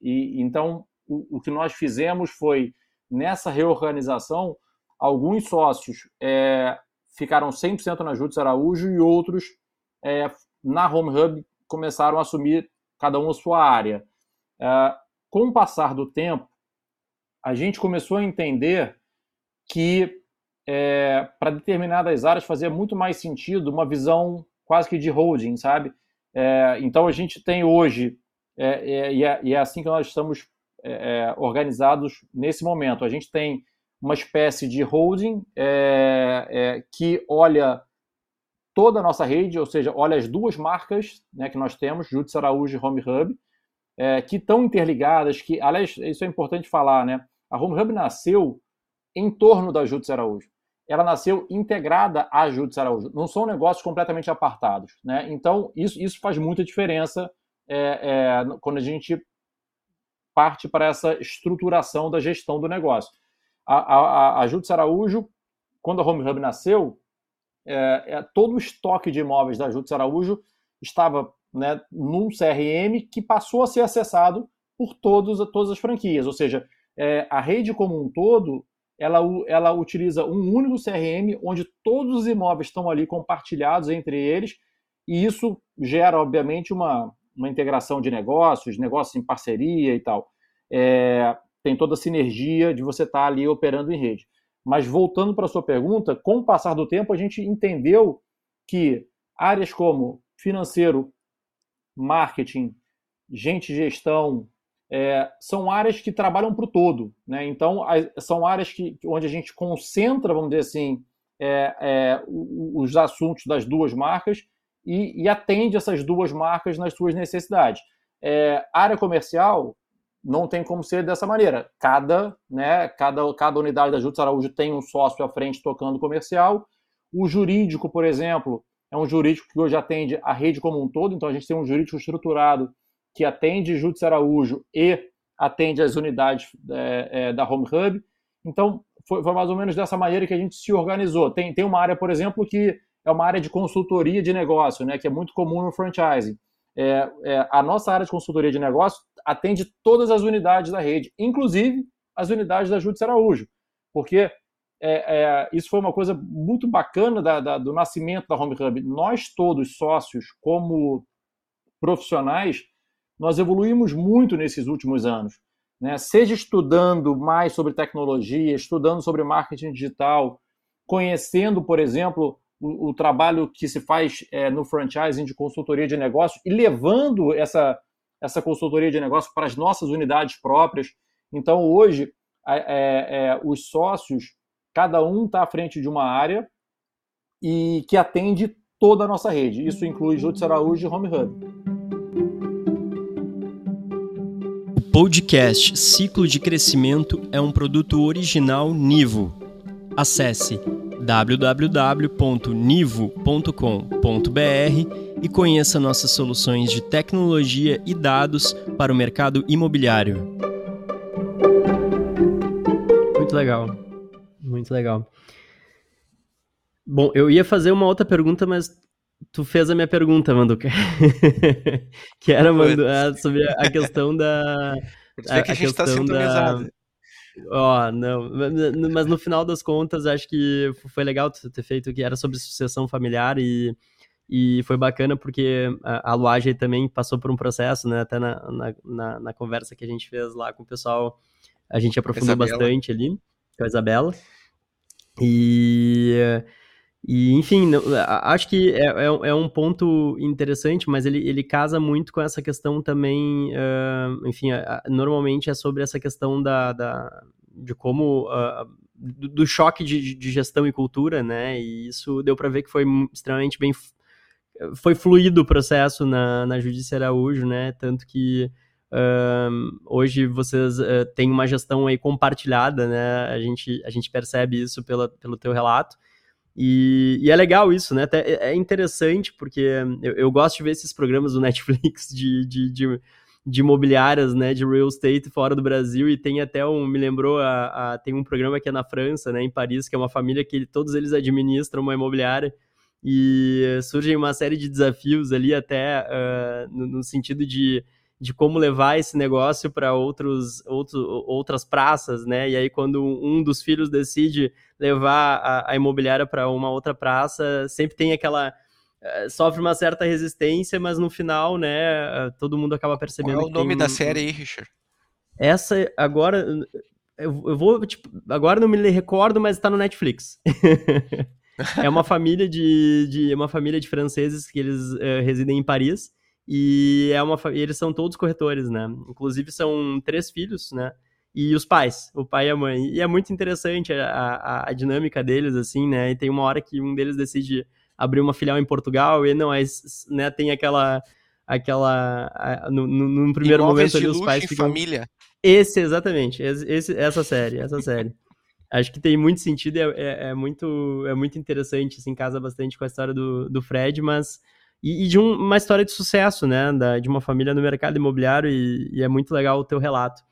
[SPEAKER 1] e então o, o, que nós fizemos foi, nessa reorganização, alguns sócios é, ficaram 100% na Júdice Araújo e outros é, na Home Hub começaram a assumir cada um a sua área. É, com o passar do tempo, a gente começou a entender que é, para determinadas áreas fazia muito mais sentido uma visão quase que de holding, sabe? É, então a gente tem hoje, é, é, e, é, assim que nós estamos organizados nesse momento. A gente tem uma espécie de holding é, é, que olha toda a nossa rede, ou seja, olha as duas marcas né, que nós temos, Júdice Araújo e Home Hub, é, que estão interligadas, que, aliás, isso é importante falar, né? A Home Hub nasceu em torno da Júdice Araújo. Ela nasceu integrada à Júdice Araújo. Não são negócios completamente apartados, né? Então, isso, isso faz muita diferença é, é, quando a gente parte para essa estruturação da gestão do negócio. A, a, a Júdice Araújo, quando a Home Hub nasceu, é, é, todo o estoque de imóveis da Júdice Araújo estava né, num CRM que passou a ser acessado por todos, todas as franquias. Ou seja, é, a rede como um todo, ela, ela utiliza um único CRM onde todos os imóveis estão ali compartilhados entre eles e isso gera, obviamente, uma, uma integração de negócios, negócios em parceria e tal. É, tem toda a sinergia de você estar tá ali operando em rede. Mas voltando para a sua pergunta, com o passar do tempo, a gente entendeu que áreas como financeiro, marketing, gente gestão, é, são áreas que trabalham para o todo. Né? Então, são áreas que, onde a gente concentra, vamos dizer assim, é, é, os assuntos das duas marcas e, e, atende essas duas marcas nas suas necessidades. É, área comercial, não tem como ser dessa maneira. Cada, né, cada, cada unidade da Justiça Araújo tem um sócio à frente tocando comercial. O jurídico, por exemplo, é um jurídico que hoje atende a rede como um todo, então a gente tem um jurídico estruturado que atende Justiça Araújo e atende as unidades é, é, da Home Hub. Então, foi, foi, mais ou menos dessa maneira que a gente se organizou. Tem, tem uma área, por exemplo, que é uma área de consultoria de negócio, né, que é muito comum no franchising. É, é, a nossa área de consultoria de negócio atende todas as unidades da rede, inclusive as unidades da Júdice Araújo, porque é, é, isso foi uma coisa muito bacana da, da, do nascimento da Home Hub. Nós todos sócios, como profissionais, nós evoluímos muito nesses últimos anos. Né? Seja estudando mais sobre tecnologia, estudando sobre marketing digital, conhecendo, por exemplo, o, o trabalho que se faz é, no franchising de consultoria de negócios e levando essa, essa consultoria de negócios para as nossas unidades próprias. Então, hoje, é, é, os sócios, cada um está à frente de uma área e que atende toda a nossa rede. Isso inclui Jutsu Araújo e Home Hub.
[SPEAKER 2] O podcast Ciclo de Crescimento é um produto original Nivo. Acesse www.nivo.com.br e conheça nossas soluções de tecnologia e dados para o mercado imobiliário. Muito legal. Muito legal. Bom, eu ia fazer uma outra pergunta, mas tu fez a minha pergunta, Manduca. [laughs] que era, Mandu, sobre a questão da.
[SPEAKER 3] A, a, que a gente está sintonizado. Da
[SPEAKER 2] Ó, oh, não, mas no final das contas, acho que foi legal ter feito que era sobre sucessão familiar e, e foi bacana porque a, a Luage também passou por um processo, né? Até na, na, na, na conversa que a gente fez lá com o pessoal, a gente aprofundou Isabela. bastante ali, com a Isabela. E, e enfim, acho que é, é, é, um ponto interessante, mas ele, ele casa muito com essa questão também, uh, enfim, normalmente é sobre essa questão da, da de como, uh, do, do, choque de, de, gestão e cultura, né, e isso deu para ver que foi extremamente bem, foi fluido o processo na, na Judícia Araújo, né, tanto que uh, hoje vocês têm uma gestão aí compartilhada, né, a gente, a gente percebe isso pela, pelo teu relato, e, e, é legal isso, né? Até é, é interessante, porque eu, eu, gosto de ver esses programas do [laughs] Netflix de, de, de, de, imobiliárias, né? De real estate fora do Brasil. E tem até um, me lembrou, a, a, tem um programa que é na França, né? Em Paris, que é uma família que todos eles administram uma imobiliária. E surgem uma série de desafios ali, até uh, no, no sentido de de como levar esse negócio para outros, outros, outras praças, né? E aí, quando um dos filhos decide levar a, a imobiliária para uma outra praça, sempre tem aquela. Sofre uma certa resistência, mas no final, né, todo mundo acaba percebendo. Qual
[SPEAKER 3] é o nome da série aí, Richard?
[SPEAKER 2] Essa, agora. Eu, eu vou, tipo, agora não me recordo, mas está no Netflix. [laughs] é uma família de, de uma família de franceses que eles uh, residem em Paris e é uma eles são todos corretores, né? Inclusive são três filhos, né? E os pais, o pai e a mãe. E é muito interessante a, a, a dinâmica deles, assim, né? E tem uma hora que um deles decide abrir uma filial em Portugal e não, é, né, tem aquela aquela no, no, no primeiro Imóveis momento ali os pais ficam
[SPEAKER 3] família.
[SPEAKER 2] Esse exatamente, esse, essa série, essa série. Acho que tem muito sentido, é, é, é, muito é muito interessante, assim, casa bastante com a história do, do Fred, mas e, e de um, uma história de sucesso, né? Da, de uma família no mercado imobiliário, e, e, é muito legal o teu relato.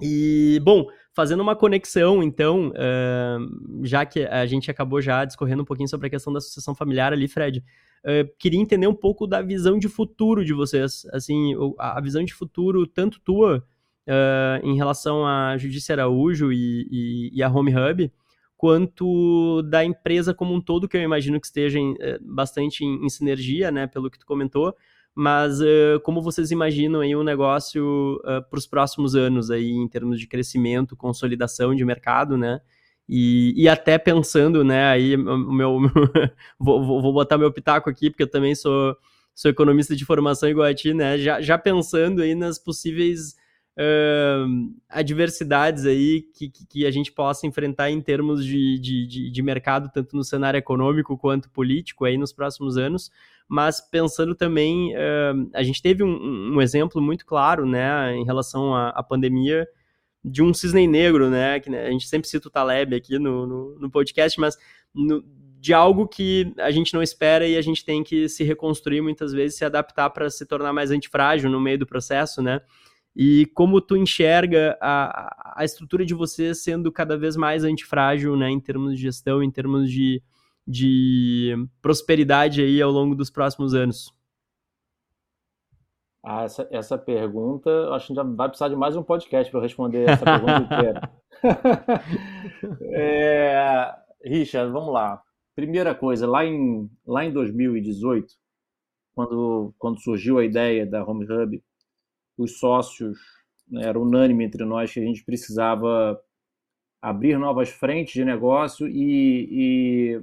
[SPEAKER 2] E, bom, fazendo uma conexão, então, uh, já que a gente acabou já discorrendo um pouquinho sobre a questão da sucessão familiar ali, Fred, uh, queria entender um pouco da visão de futuro de vocês, assim, a visão de futuro, tanto tua, uh, em relação a Judícia Araújo e, e, e a Home Hub, quanto da empresa como um todo, que eu imagino que esteja em, bastante em, em, sinergia, né, pelo que tu comentou, mas uh, como vocês imaginam aí um negócio uh, para os próximos anos aí em termos de crescimento, consolidação de mercado, né? E, e até pensando, né, aí o meu, [laughs] vou, vou botar meu pitaco aqui, porque eu também sou, sou economista de formação igual a ti, né? Já, já pensando aí nas possíveis uh, adversidades aí que, que, a gente possa enfrentar em termos de, de, de, mercado, tanto no cenário econômico quanto político aí nos próximos anos, mas pensando também, uh, a gente teve um, um, exemplo muito claro, né, em relação à, à pandemia, de um cisne negro, né, que né, a gente sempre cita o Taleb aqui no, no, no podcast, mas no, de algo que a gente não espera e a gente tem que se reconstruir muitas vezes, se adaptar para se tornar mais antifrágil no meio do processo, né? E como tu enxerga a, a estrutura de você sendo cada vez mais antifrágil, né, em termos de gestão, em termos de, de prosperidade aí ao longo dos próximos anos?
[SPEAKER 1] Ah, essa, essa pergunta, acho que já vai precisar de mais um podcast para eu responder essa pergunta inteira. [laughs] [laughs] é, Richard, vamos lá. Primeira coisa, lá em, lá em 2018, quando, quando surgiu a ideia da Home Hub, os sócios, né, era unânime entre nós que a gente precisava abrir novas frentes de negócio e, e,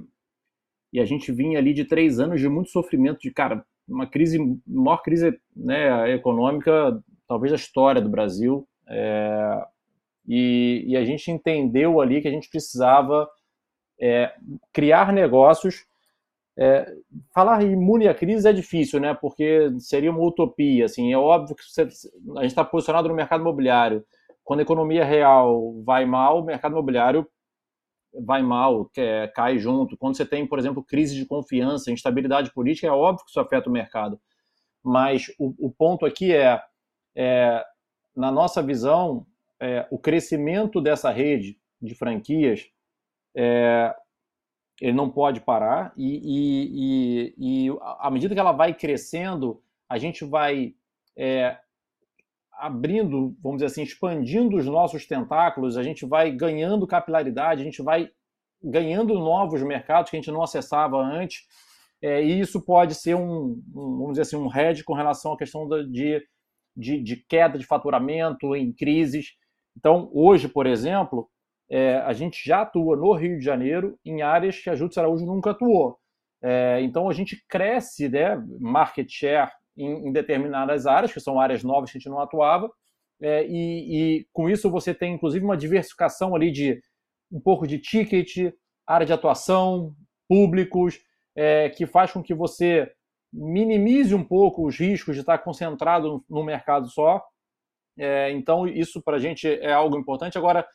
[SPEAKER 1] e, a gente vinha ali de três anos de muito sofrimento, de, cara, uma crise, maior crise né, econômica, talvez da história do Brasil, é, e, e, a gente entendeu ali que a gente precisava é, criar negócios. É, falar imune à crise é difícil, né? Porque seria uma utopia. Assim, é óbvio que você, a gente está posicionado no mercado imobiliário. Quando a economia real vai mal, o mercado imobiliário vai mal, é, cai junto. Quando você tem, por exemplo, crise de confiança, instabilidade política, é óbvio que isso afeta o mercado. Mas o, o ponto aqui é, é, na nossa visão, é, o crescimento dessa rede de franquias é, ele não pode parar e, e, e, e, à medida que ela vai crescendo, a gente vai é, abrindo, vamos dizer assim, expandindo os nossos tentáculos, a gente vai ganhando capilaridade, a gente vai ganhando novos mercados que a gente não acessava antes, é, e isso pode ser um, um, vamos dizer assim, um hedge com relação à questão de, de, de queda de faturamento em crises. Então, hoje, por exemplo, é, a gente já atua no Rio de Janeiro em áreas que a Júlio Araújo nunca atuou. É, então, a gente cresce né, market share em, em, determinadas áreas, que são áreas novas que a gente não atuava, é, e, e, com isso você tem, inclusive, uma diversificação ali de um pouco de ticket, área de atuação, públicos, é, que faz com que você minimize um pouco os riscos de estar concentrado no mercado só. É, então, isso para a gente é algo importante. Agora,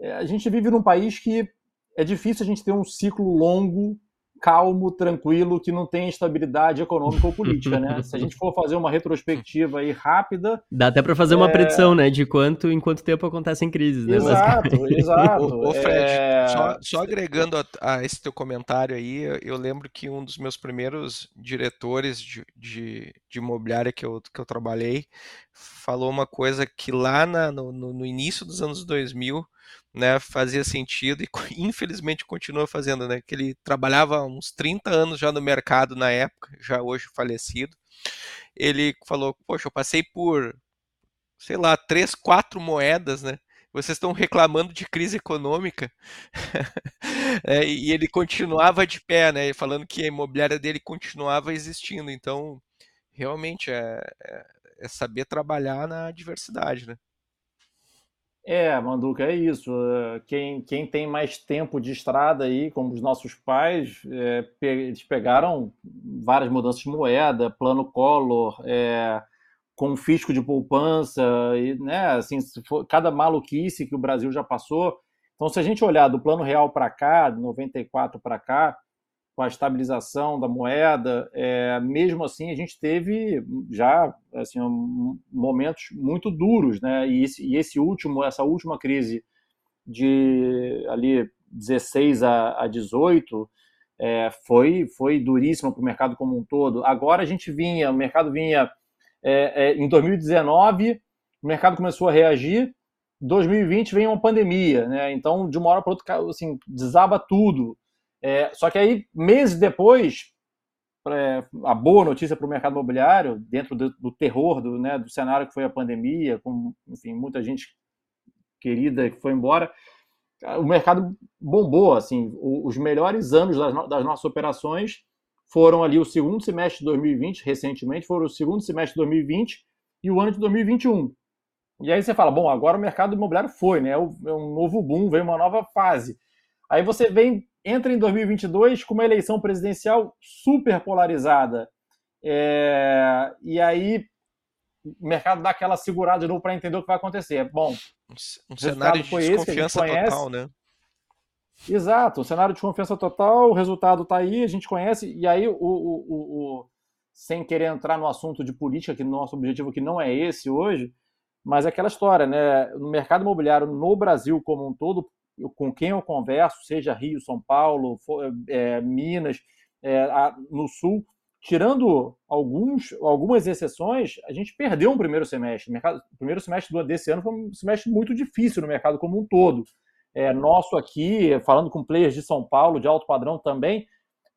[SPEAKER 1] a gente vive num país que é difícil a gente ter um ciclo longo, calmo, tranquilo, que não tem estabilidade econômica ou política, né? Se a gente for fazer uma retrospectiva aí rápida...
[SPEAKER 2] Dá até para fazer uma é... predição, né? De quanto, em quanto tempo acontecem crises, né?
[SPEAKER 1] Exato, exato.
[SPEAKER 3] Ô, ô Fred, é... só, só, agregando a, a, esse teu comentário aí, eu lembro que um dos meus primeiros diretores de, de, de imobiliária que eu, que eu trabalhei falou uma coisa que lá na, no, no início dos anos 2000 né, fazia sentido e [laughs] infelizmente continua fazendo, né, que ele trabalhava uns 30 anos já no mercado na época, já hoje falecido. Ele falou: "Poxa, eu passei por sei lá, três, quatro moedas, né? Vocês estão reclamando de crise econômica. [laughs] é, e ele continuava de pé, né? Falando que a imobiliária dele continuava existindo. Então, realmente é, é, é saber trabalhar na diversidade, né?
[SPEAKER 1] É, Manduca, é isso. Quem, quem tem mais tempo de estrada aí, como os nossos pais, é, eles pegaram várias mudanças de moeda, plano Collor, é, com fisco de poupança, e, né, assim, for, cada maluquice que o Brasil já passou. Então, se a gente olhar do plano real para cá, 94 para cá, com a estabilização da moeda, é, mesmo assim a gente teve já assim, momentos muito duros, né? E esse, e esse, último, essa última crise de ali 16 a, a 18 é, foi foi duríssima para o mercado como um todo. Agora a gente vinha, o mercado vinha é, é em 2019, o mercado começou a reagir. 2020 vem uma pandemia, né? Então de uma hora para outra assim desaba tudo. É, só que aí, meses depois, é, a boa notícia para o mercado imobiliário, dentro do, do terror do, né, do cenário que foi a pandemia, com enfim, muita gente querida que foi embora, o mercado bombou. Assim, os melhores anos das, das nossas operações foram ali o segundo semestre de 2020, recentemente, foram o segundo semestre de 2020 e o ano de 2021. E aí você fala, bom, agora o mercado imobiliário foi, né? É um novo boom, veio uma nova fase. Aí você vem entra em 2022 com uma eleição presidencial super polarizada. É, e aí o mercado dá aquela segurada de novo para entender o que vai acontecer. Bom,
[SPEAKER 3] um cenário de desconfiança total, né?
[SPEAKER 1] Exato, um cenário de desconfiança total, o resultado está aí, a gente conhece, e aí, o, o, o, o, sem querer entrar no assunto de política, que nosso objetivo aqui não é esse hoje, mas é aquela história, né? No mercado imobiliário no Brasil como um todo, eu, com quem eu converso, seja Rio, São Paulo, é, Minas, é, a, no Sul, tirando alguns, algumas exceções, a gente perdeu um primeiro semestre. O, mercado, o primeiro semestre desse ano foi um semestre muito difícil no mercado como um todo. É, nosso aqui, falando com players de São Paulo, de alto padrão também,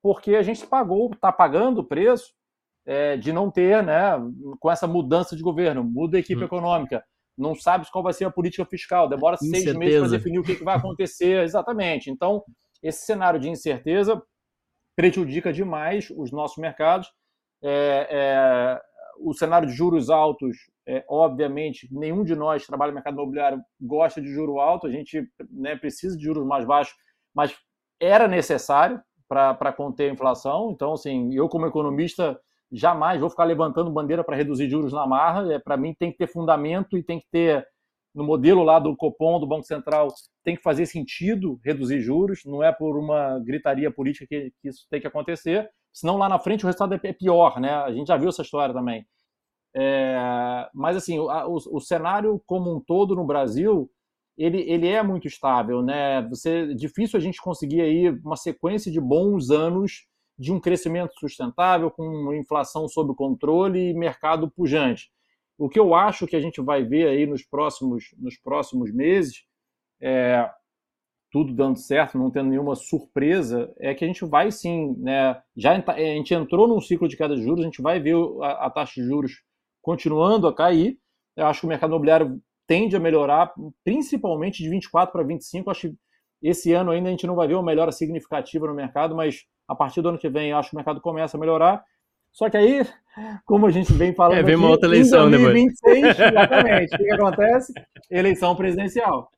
[SPEAKER 1] porque a gente pagou, está pagando o preço é, de não ter, né, com essa mudança de governo, muda a equipe hum. econômica, não sabe qual vai ser a política fiscal, demora seis meses para definir o que, que vai acontecer [laughs] exatamente. Então, esse cenário de incerteza prejudica demais os nossos mercados. É, é, o cenário de juros altos, é, obviamente, nenhum de nós que trabalha no mercado imobiliário gosta de juro alto, a gente né, precisa de juros mais baixos, mas era necessário para conter a inflação. Então, assim, eu como economista jamais vou ficar levantando bandeira para reduzir juros na marra. É, para mim tem que ter fundamento e tem que ter no modelo lá do Copom, do Banco Central, tem que fazer sentido reduzir juros, não é por uma gritaria política que, que isso tem que acontecer, senão lá na frente o resultado é, é pior, né? A gente já viu essa história também. É, mas assim, o, o, o, cenário como um todo no Brasil, ele, ele é muito estável, né? Você, difícil a gente conseguir aí uma sequência de bons anos de um crescimento sustentável, com inflação sob controle e mercado pujante. O que eu acho que a gente vai ver aí nos próximos, nos próximos meses, é, tudo dando certo, não tendo nenhuma surpresa, é que a gente vai sim, né, já a gente entrou num ciclo de queda de juros, a gente vai ver a, a taxa de juros continuando a cair. Eu acho que o mercado imobiliário tende a melhorar, principalmente de 24 para 25. Acho que esse ano ainda a gente não vai ver uma melhora significativa no mercado, mas a partir do ano que vem acho que o mercado começa a melhorar. Só que aí, como a gente vem falando. É,
[SPEAKER 2] vem uma outra eleição,
[SPEAKER 1] em 2026, né, exatamente. o que acontece? Eleição presidencial.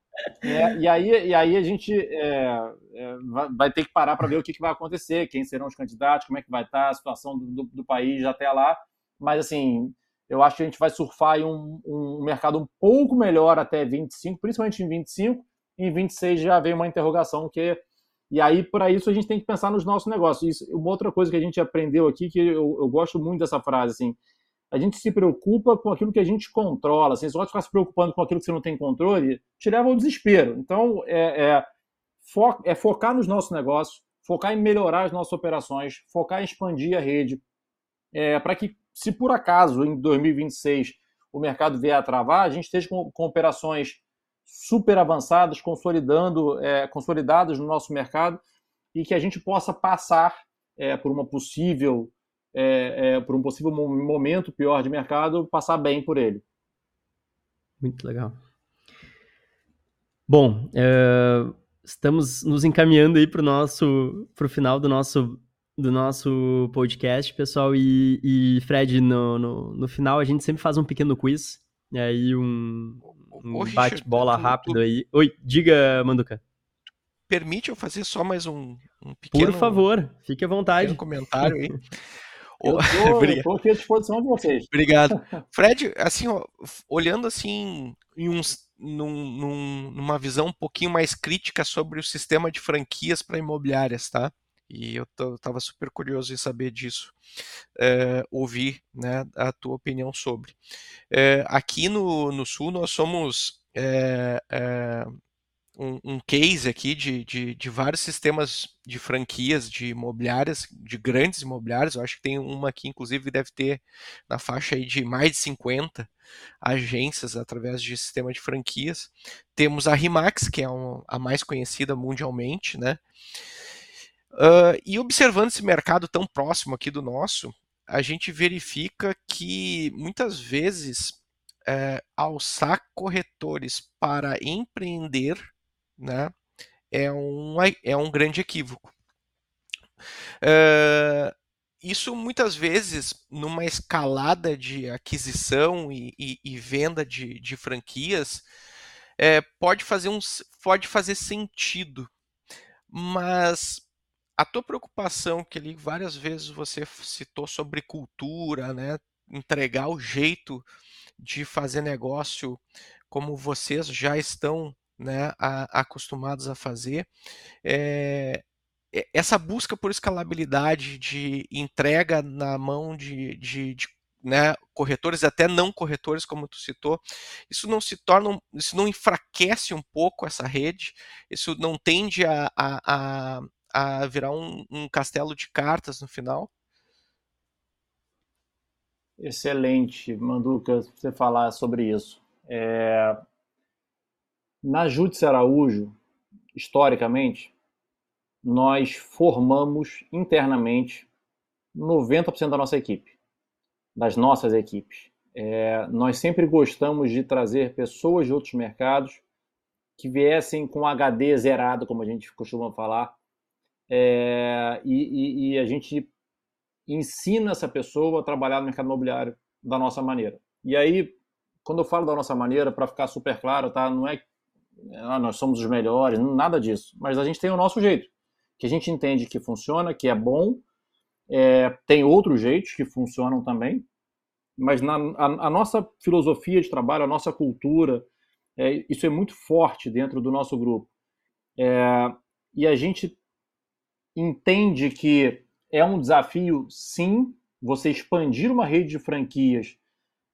[SPEAKER 1] É, e, aí, e aí a gente é, é, vai ter que parar para ver o que, que, vai acontecer, quem serão os candidatos, como é que vai estar a situação do, do, do país até lá. Mas, assim, eu acho que a gente vai surfar em um, um mercado um pouco melhor até 25, principalmente em 25. Em 26 já vem uma interrogação que e aí, para isso, a gente tem que pensar nos nossos negócios. Isso, uma outra coisa que a gente aprendeu aqui, que eu, eu gosto muito dessa frase, assim, a gente se preocupa com aquilo que a gente controla. Assim, se você ficar se preocupando com aquilo que você não tem controle, te leva ao desespero. Então, é, é, fo é focar nos nossos negócios, focar em melhorar as nossas operações, focar em expandir a rede, é, para que, se por acaso, em 2026, o mercado vier a travar, a gente esteja com, com operações super avançadas, consolidando, é, consolidadas no nosso mercado e que a gente possa passar é, por uma possível é, é por um possível momento pior de mercado, passar bem por ele.
[SPEAKER 2] Muito legal. Bom, é, estamos nos encaminhando aí para o nosso, para o final do nosso do nosso podcast, pessoal. E, e Fred, no, no, no, final a gente sempre faz um pequeno quiz, e aí um, um bate-bola rápido tu... aí. Oi, diga, Manduca.
[SPEAKER 3] Permite eu fazer só mais um, um pequeno...
[SPEAKER 2] Por favor, fique à vontade. Um
[SPEAKER 3] comentário aí. [laughs] [laughs]
[SPEAKER 1] Aqui à disposição de vocês.
[SPEAKER 3] Obrigado. [laughs] Fred, assim, ó, olhando assim em uns, num, num, numa visão um pouquinho mais crítica sobre o sistema de franquias para imobiliárias, tá? E eu estava super curioso em saber disso, é, ouvir né, a tua opinião sobre. É, aqui no, no Sul, nós somos é, um, um, case aqui de, de, de, vários sistemas de franquias de imobiliárias, de grandes imobiliárias. Eu acho que tem uma aqui, inclusive, deve ter na faixa aí de mais de 50 agências através de sistema de franquias. Temos a Rimax, que é um, a mais conhecida mundialmente, né? Uh, e observando esse mercado tão próximo aqui do nosso, a gente verifica que muitas vezes é, alçar corretores para empreender né, é, um, é um grande equívoco. Uh, isso muitas vezes, numa escalada de aquisição e, e, e venda de, de franquias, é, pode, fazer um, pode fazer sentido, mas a tua preocupação, que ali várias vezes você citou sobre cultura, né? entregar o jeito de fazer negócio como vocês já estão né, a, acostumados a fazer, é, essa busca por escalabilidade de entrega na mão de, de, de, né, corretores até não corretores, como tu citou, isso não se torna, isso não enfraquece um pouco essa rede, isso não tende a, a, a, a virar um, um castelo de cartas no final?
[SPEAKER 1] Excelente, Manduca, você falar sobre isso. É... Na Júdice Araújo, historicamente, nós formamos internamente 90% da nossa equipe, das nossas equipes. É... Nós sempre gostamos de trazer pessoas de outros mercados que viessem com HD zerado, como a gente costuma falar, é... e, e, e a gente ensina essa pessoa a trabalhar no mercado imobiliário da nossa maneira. E aí, quando eu falo da nossa maneira, para ficar super claro, tá? Não é ah, nós somos os melhores, nada disso. Mas a gente tem o nosso jeito, que a gente entende que funciona, que é bom. É, tem outros jeitos que funcionam também, mas na, a, a, nossa filosofia de trabalho, a nossa cultura, é, isso é muito forte dentro do nosso grupo. É, e a gente entende que é um desafio, sim, você expandir uma rede de franquias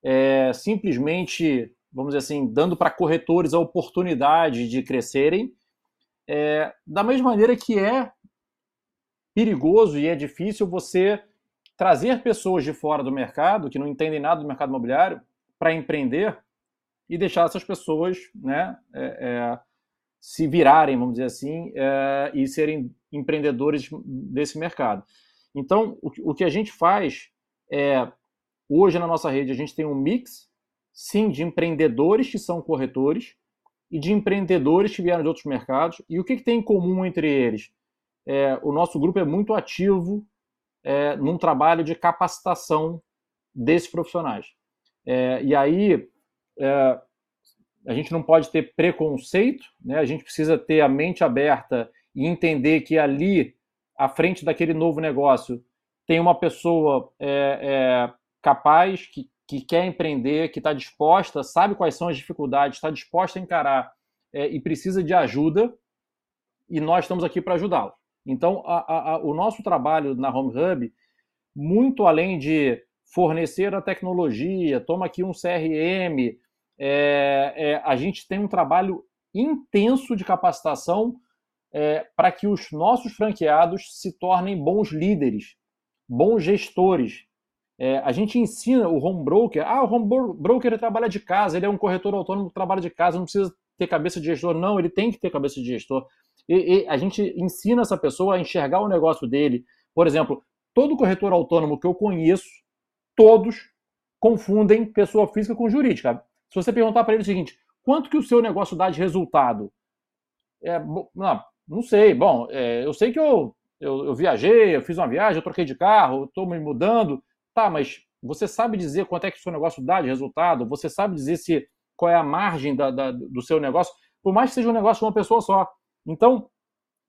[SPEAKER 1] é, simplesmente, vamos dizer assim, dando para corretores a oportunidade de crescerem, é, da mesma maneira que é perigoso e é difícil você trazer pessoas de fora do mercado, que não entendem nada do mercado imobiliário, para empreender e deixar essas pessoas né, é, é, se virarem, vamos dizer assim, é, e serem empreendedores desse mercado. Então, o, o que a gente faz é, hoje na nossa rede, a gente tem um mix, sim, de empreendedores que são corretores e de empreendedores que vieram de outros mercados. E o que, que tem em comum entre eles? É, o nosso grupo é muito ativo é, num trabalho de capacitação desses profissionais. É, e aí, é, a gente não pode ter preconceito, né? a gente precisa ter a mente aberta e entender que ali à frente daquele novo negócio tem uma pessoa é, é, capaz, que, que quer empreender, que está disposta, sabe quais são as dificuldades, está disposta a encarar é, e precisa de ajuda, e nós estamos aqui para ajudá-lo. Então, a, a, o nosso trabalho na Home Hub, muito além de fornecer a tecnologia, toma aqui um CRM, é, é, a gente tem um trabalho intenso de capacitação é, para que os nossos franqueados se tornem bons líderes, bons gestores. É, a gente ensina o home broker, ah, o home broker trabalha de casa, ele é um corretor autônomo que trabalha de casa, não precisa ter cabeça de gestor, não, ele tem que ter cabeça de gestor. E, e a gente ensina essa pessoa a enxergar o negócio dele. Por exemplo, todo corretor autônomo que eu conheço, todos confundem pessoa física com jurídica. Se você perguntar para ele o seguinte, quanto que o seu negócio dá de resultado? É, não, não sei. Bom, é, eu sei que eu, eu, eu, viajei, eu fiz uma viagem, eu troquei de carro, estou me mudando. Tá, mas você sabe dizer quanto é que o seu negócio dá de resultado? Você sabe dizer se qual é a margem da, da, do seu negócio? Por mais que seja um negócio de uma pessoa só. Então,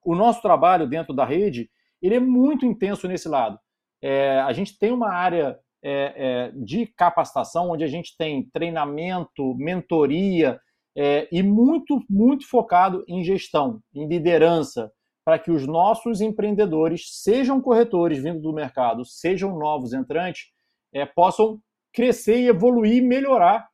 [SPEAKER 1] o nosso trabalho dentro da rede, ele é muito intenso nesse lado. É, a gente tem uma área é, é, de capacitação, onde a gente tem treinamento, mentoria, é, e muito, muito focado em gestão, em liderança, para que os nossos empreendedores, sejam corretores vindo do mercado, sejam novos entrantes, é, possam crescer e evoluir e melhorar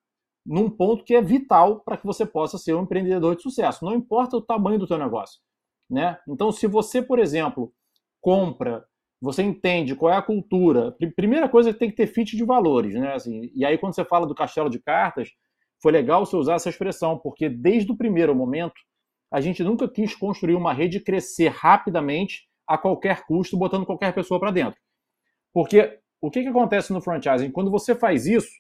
[SPEAKER 1] num ponto que é vital para que você possa ser um empreendedor de sucesso. Não importa o tamanho do teu negócio. Né? Então, se você, por exemplo, compra, você entende qual é a cultura, primeira coisa é que tem que ter fit de valores. Né? Assim, e aí, quando você fala do castelo de cartas, foi legal você usar essa expressão, porque desde o primeiro momento, a gente nunca quis construir uma rede e crescer rapidamente a qualquer custo, botando qualquer pessoa para dentro. Porque o que, que acontece no franchising? Quando você faz isso,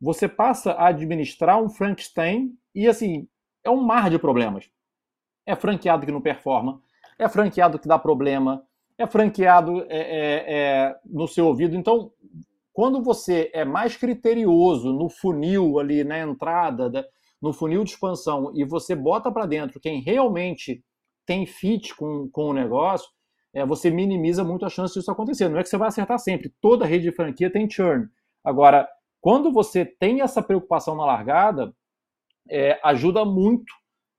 [SPEAKER 1] você passa a administrar um Frankenstein e, assim, é um mar de problemas. É franqueado que não performa, é franqueado que dá problema, é franqueado é, é, é, no seu ouvido. Então, quando você é mais criterioso no funil ali, na entrada, no funil de expansão, e você bota para dentro quem realmente tem fit com, com o negócio, é, você minimiza muito a chance disso acontecer. Não é que você vai acertar sempre. Toda rede de franquia tem churn. Agora, quando você tem essa preocupação na largada, é, ajuda muito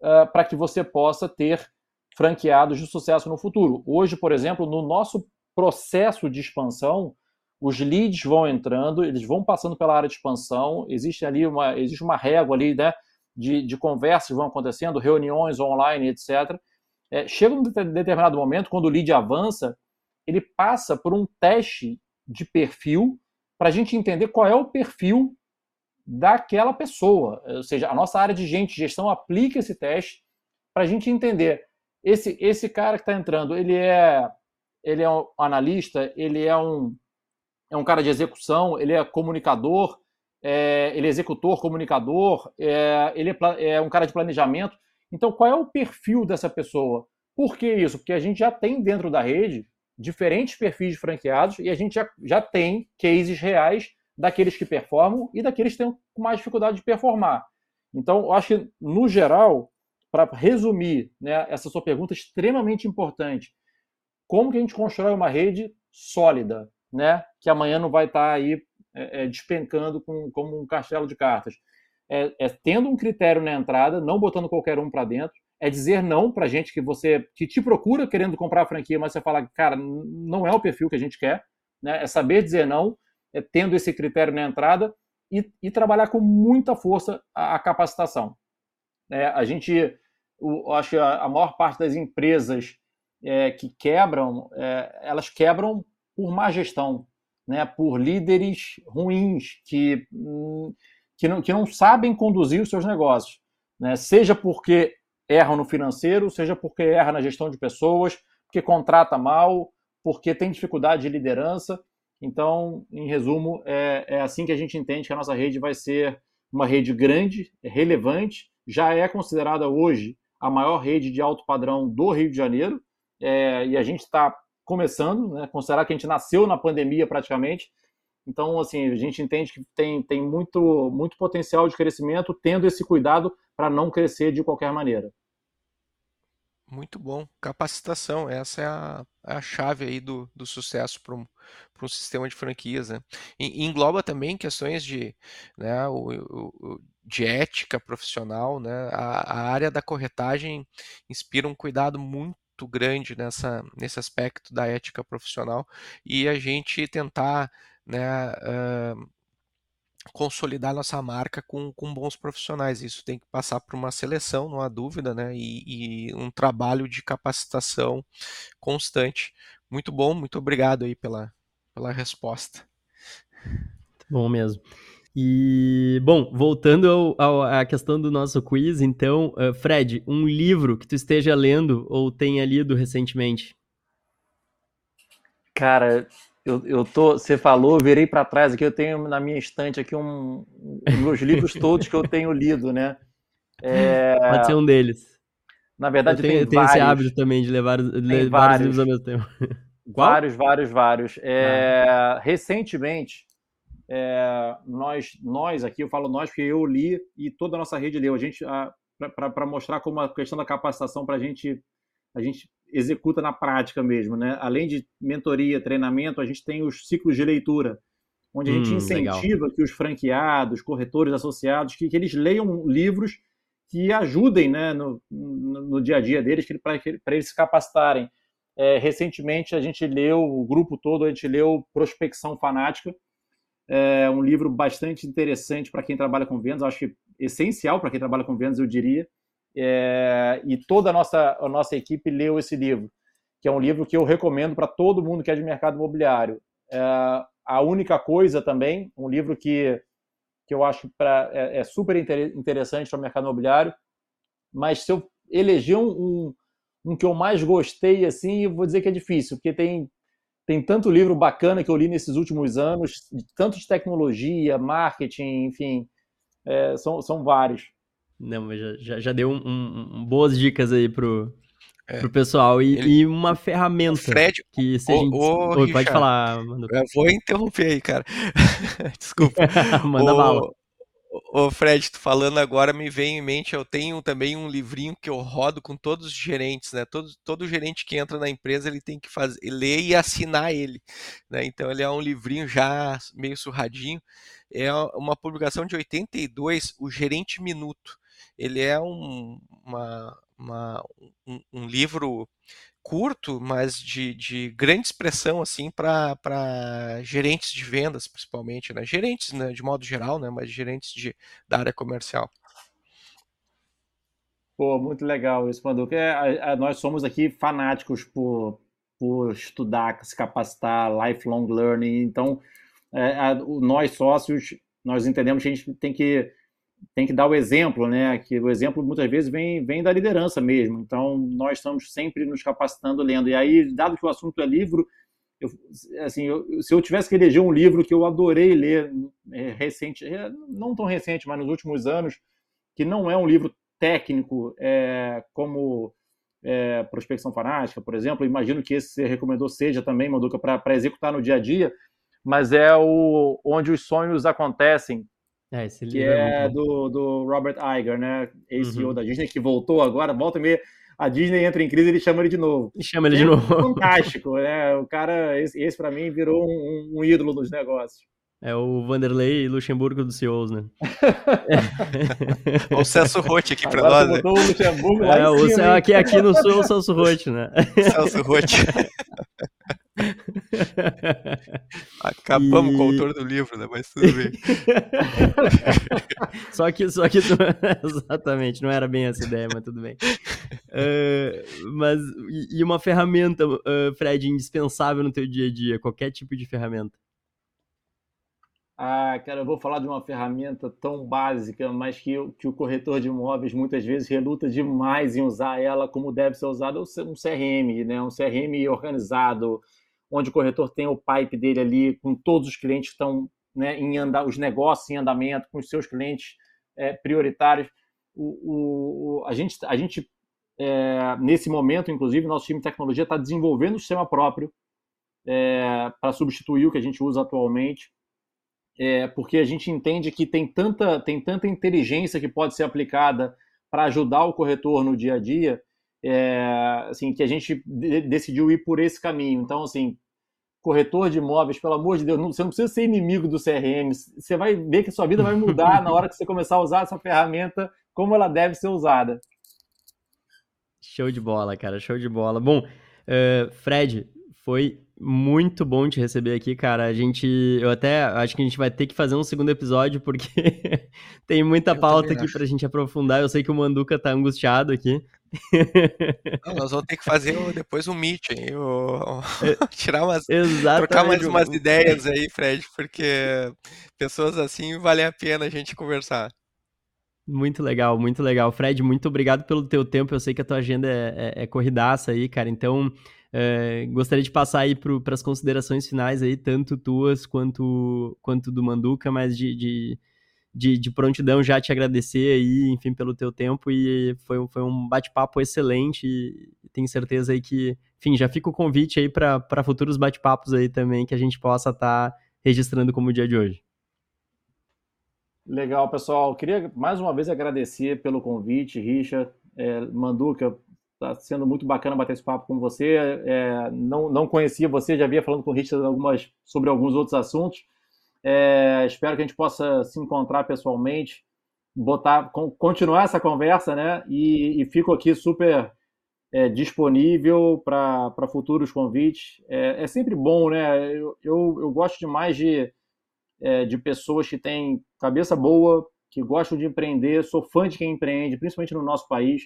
[SPEAKER 1] uh, para que você possa ter franqueados de sucesso no futuro. Hoje, por exemplo, no nosso processo de expansão, os leads vão entrando, eles vão passando pela área de expansão, existe ali uma, existe uma régua ali, né, de, de conversas vão acontecendo, reuniões online, etc. É, chega um determinado momento, quando o lead avança, ele passa por um teste de perfil para a gente entender qual é o perfil daquela pessoa. Ou seja, a nossa área de gente, gestão, aplica esse teste para a gente entender esse, esse cara que está entrando, ele é, ele é um analista, ele é um, é um cara de execução, ele é comunicador, é, ele é executor, comunicador, é, ele é, é um cara de planejamento. Então, qual é o perfil dessa pessoa? Por que isso? Porque a gente já tem dentro da rede diferentes perfis de franqueados e a gente já, já tem cases reais daqueles que performam e daqueles que têm mais dificuldade de performar. Então, eu acho que, no geral, para resumir né, essa sua pergunta extremamente importante, como que a gente constrói uma rede sólida, né, que amanhã não vai estar tá aí é, é, despencando com, como um castelo de cartas? É, é tendo um critério na entrada, não botando qualquer um para dentro, é dizer não para gente que você que te procura querendo comprar a franquia, mas você fala, cara, não é o perfil que a gente quer, né? É saber dizer não, é tendo esse critério na entrada e, e trabalhar com muita força a, a capacitação. É, a gente, o, acho que a, a, maior parte das empresas é, que quebram, é, elas quebram por má gestão, né? Por líderes ruins que hum, que não, que não sabem conduzir os seus negócios, né? Seja porque erram no financeiro, seja porque erra na gestão de pessoas, porque contrata mal, porque tem dificuldade de liderança. Então, em resumo, é, é assim que a gente entende que a nossa rede vai ser uma rede grande, relevante, já é considerada hoje a maior rede de alto padrão do Rio de Janeiro, é, e a gente está começando, né, considerar que a gente nasceu na pandemia praticamente, então, assim, a gente entende que tem, tem muito, muito potencial de crescimento, tendo esse cuidado para não crescer de qualquer maneira.
[SPEAKER 3] Muito bom. Capacitação, essa é a, a chave aí do, do sucesso para um, um sistema de franquias. Né? E, engloba também questões de, né, o, o, de ética profissional. Né? A, a área da corretagem inspira um cuidado muito grande nessa, nesse aspecto da ética profissional e a gente tentar né, uh, consolidar nossa marca com, com bons profissionais. Isso tem que passar por uma seleção, não há dúvida, né? E, e, um trabalho de capacitação constante. Muito bom, muito obrigado aí pela, pela resposta.
[SPEAKER 2] Bom mesmo. E, bom, voltando ao, ao, à questão do nosso quiz, então, uh, Fred, um livro que tu esteja lendo ou tenha lido recentemente?
[SPEAKER 1] Cara, eu, eu tô, você falou, eu virei para trás aqui, eu tenho na minha estante aqui um, um meus livros todos que eu tenho lido, né?
[SPEAKER 2] É... Pode ser um deles.
[SPEAKER 1] Na verdade,
[SPEAKER 2] eu tenho,
[SPEAKER 1] eu
[SPEAKER 2] tenho vários, esse hábito também de levar, ler vários, livros ao mesmo tempo. [laughs]
[SPEAKER 1] Vários, vários, vários. É, ah. Recentemente, é, nós, nós aqui, eu falo nós porque eu li e toda a nossa rede leu. A gente, para mostrar como a questão da capacitação para a gente, a gente executa na prática mesmo, né? Além de mentoria, treinamento, a gente tem os ciclos de leitura, onde a gente hum, incentiva legal. que os franqueados, corretores associados, que, que eles leiam livros que ajudem né, no, no, no dia a dia deles, para eles se capacitarem. É, recentemente a gente leu, o grupo todo, a gente leu Prospecção Fanática, é um livro bastante interessante para quem trabalha com vendas, acho que essencial para quem trabalha com vendas, eu diria. É, e toda a nossa, a nossa equipe leu esse livro, que é um livro que eu recomendo para todo mundo que é de mercado imobiliário. É, a única coisa também, um livro que, que eu acho pra, é, é super interessante para o mercado imobiliário, mas se eu eleger um, um, um, que eu mais gostei, assim, eu vou dizer que é difícil, porque tem, tem tanto livro bacana que eu li nesses últimos anos, tanto de tecnologia, marketing, enfim, é, são, são vários.
[SPEAKER 2] Não, mas já, já, já deu um, um, boas dicas aí pro, é. pro pessoal. E, Ele... e uma ferramenta
[SPEAKER 3] Fred,
[SPEAKER 2] que se a gente...
[SPEAKER 3] Ô, Oi,
[SPEAKER 2] pode falar, Manu.
[SPEAKER 3] Eu vou interromper aí, cara. [laughs] Desculpa. [laughs]
[SPEAKER 2] Manda bala.
[SPEAKER 3] Ô Fred, tu falando agora me vem em mente, eu tenho também um livrinho que eu rodo com todos os gerentes, né? Todo, todo gerente que entra na empresa ele tem que fazer, ler e assinar ele, né? Então ele é um livrinho já meio surradinho, é uma publicação de 82, o Gerente Minuto ele é um, uma, uma, um, um livro curto, mas de, de grande expressão assim para gerentes de vendas, principalmente, né? Gerentes, né, de modo geral, né? Mas gerentes de, da área comercial.
[SPEAKER 1] Pô, muito legal isso, Manduca. É, nós somos aqui fanáticos por, por estudar, se capacitar, lifelong learning. Então, é, a, nós sócios, nós entendemos que a gente tem que tem que dar o exemplo, né? Que o exemplo muitas vezes vem, vem da liderança mesmo. Então, nós estamos sempre nos capacitando lendo. E aí, dado que o assunto é livro, eu, assim, eu, se eu tivesse que eleger um livro que eu adorei ler é, recente, é, não tão recente, mas nos últimos anos, que não é um livro técnico é, como é, Prospecção Fanática, por exemplo, imagino que esse você recomendou seja também, Manduca, para executar no dia a dia, mas é o Onde os Sonhos Acontecem, é, esse livro que é, é do, do Robert Iger, né? Ex-CEO uhum. da Disney, que voltou agora, volta e meia. A Disney entra em crise ele chama ele de novo.
[SPEAKER 2] E chama ele é de novo.
[SPEAKER 1] Fantástico, né? O cara, esse, esse para mim virou um, um, ídolo dos negócios.
[SPEAKER 2] É o Vanderlei Luxemburgo dos CEOs, né? [laughs]
[SPEAKER 3] o Celso Rotti aqui para nós. Né? O
[SPEAKER 2] Luxemburgo lá é, o, cima, aqui, aqui no sul o Celso Rotti, né? [laughs]
[SPEAKER 3] Celso Rotti. Acabamos e... com o autor do livro, né? Mas tudo bem. [laughs]
[SPEAKER 2] só que, só que exatamente, não era bem essa ideia, mas tudo bem. Uh, mas e uma ferramenta, uh, Fred, indispensável no teu dia a dia, qualquer tipo de ferramenta?
[SPEAKER 1] Ah, cara, eu vou falar de uma ferramenta tão básica, mas que, que o corretor de imóveis muitas vezes reluta demais em usar ela como deve ser usada, um CRM, né? Um CRM organizado, onde o corretor tem o pipe dele ali, com todos os clientes que estão né, em andar, os negócios em andamento, com os seus clientes é, prioritários. O, o, a gente, a gente é, nesse momento, inclusive, nosso time de tecnologia está desenvolvendo um sistema próprio é, para substituir o que a gente usa atualmente, é, porque a gente entende que tem tanta, tem tanta inteligência que pode ser aplicada para ajudar o corretor no dia a dia, é, assim, que a gente decidiu ir por esse caminho. Então, assim, corretor de imóveis, pelo amor de Deus, não, você não precisa ser inimigo do CRM. Você vai ver que sua vida vai mudar na hora que você começar a usar essa ferramenta como ela deve ser usada.
[SPEAKER 2] Show de bola, cara, show de bola. Bom, uh, Fred, foi muito bom te receber aqui, cara. A gente, eu até acho que a gente vai ter que fazer um segundo episódio porque [laughs] tem muita eu pauta aqui pra gente aprofundar. Eu sei que o Manduca tá angustiado aqui.
[SPEAKER 3] Não, nós vamos ter que fazer depois um meet, hein? O... [laughs] tirar umas, Exatamente. trocar mais umas ideias aí, Fred, porque pessoas assim vale a pena a gente conversar.
[SPEAKER 2] Muito legal, muito legal. Fred, muito obrigado pelo teu tempo. Eu sei que a tua agenda é, é, é corridaça aí, cara. Então, é, gostaria de passar aí para as considerações finais aí, tanto tuas quanto, quanto do Manduca, mas de, de, de, de, prontidão já te agradecer aí, enfim, pelo teu tempo e foi, foi um bate-papo excelente e tenho certeza aí que, enfim, já fica o convite aí para futuros bate-papos aí também que a gente possa estar tá registrando como o dia de hoje.
[SPEAKER 1] Legal, pessoal. Queria mais uma vez agradecer pelo convite, Richard, é, Manduca, Está sendo muito bacana bater esse papo com você. É, não, não conhecia você, já havia falando com o Richard algumas, sobre alguns outros assuntos. É, espero que a gente possa se encontrar pessoalmente, botar, continuar essa conversa, né? E, e fico aqui super é, disponível para futuros convites. É, é, sempre bom, né? Eu, eu, eu gosto demais de, é, de pessoas que têm cabeça boa, que gostam de empreender. Sou fã de quem empreende, principalmente no nosso país.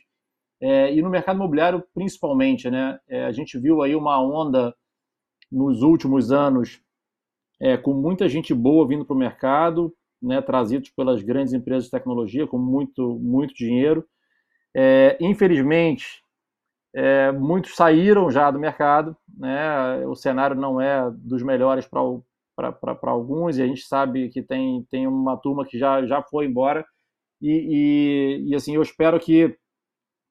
[SPEAKER 1] É, e no mercado imobiliário, principalmente, né? É, a gente viu aí uma onda nos últimos anos é, com muita gente boa vindo para o mercado, né, trazidos pelas grandes empresas de tecnologia com muito, muito dinheiro. É, infelizmente, é, muitos saíram já do mercado, né? O cenário não é dos melhores para alguns e a gente sabe que tem, tem uma turma que já, já foi embora. E, e, e assim, eu espero que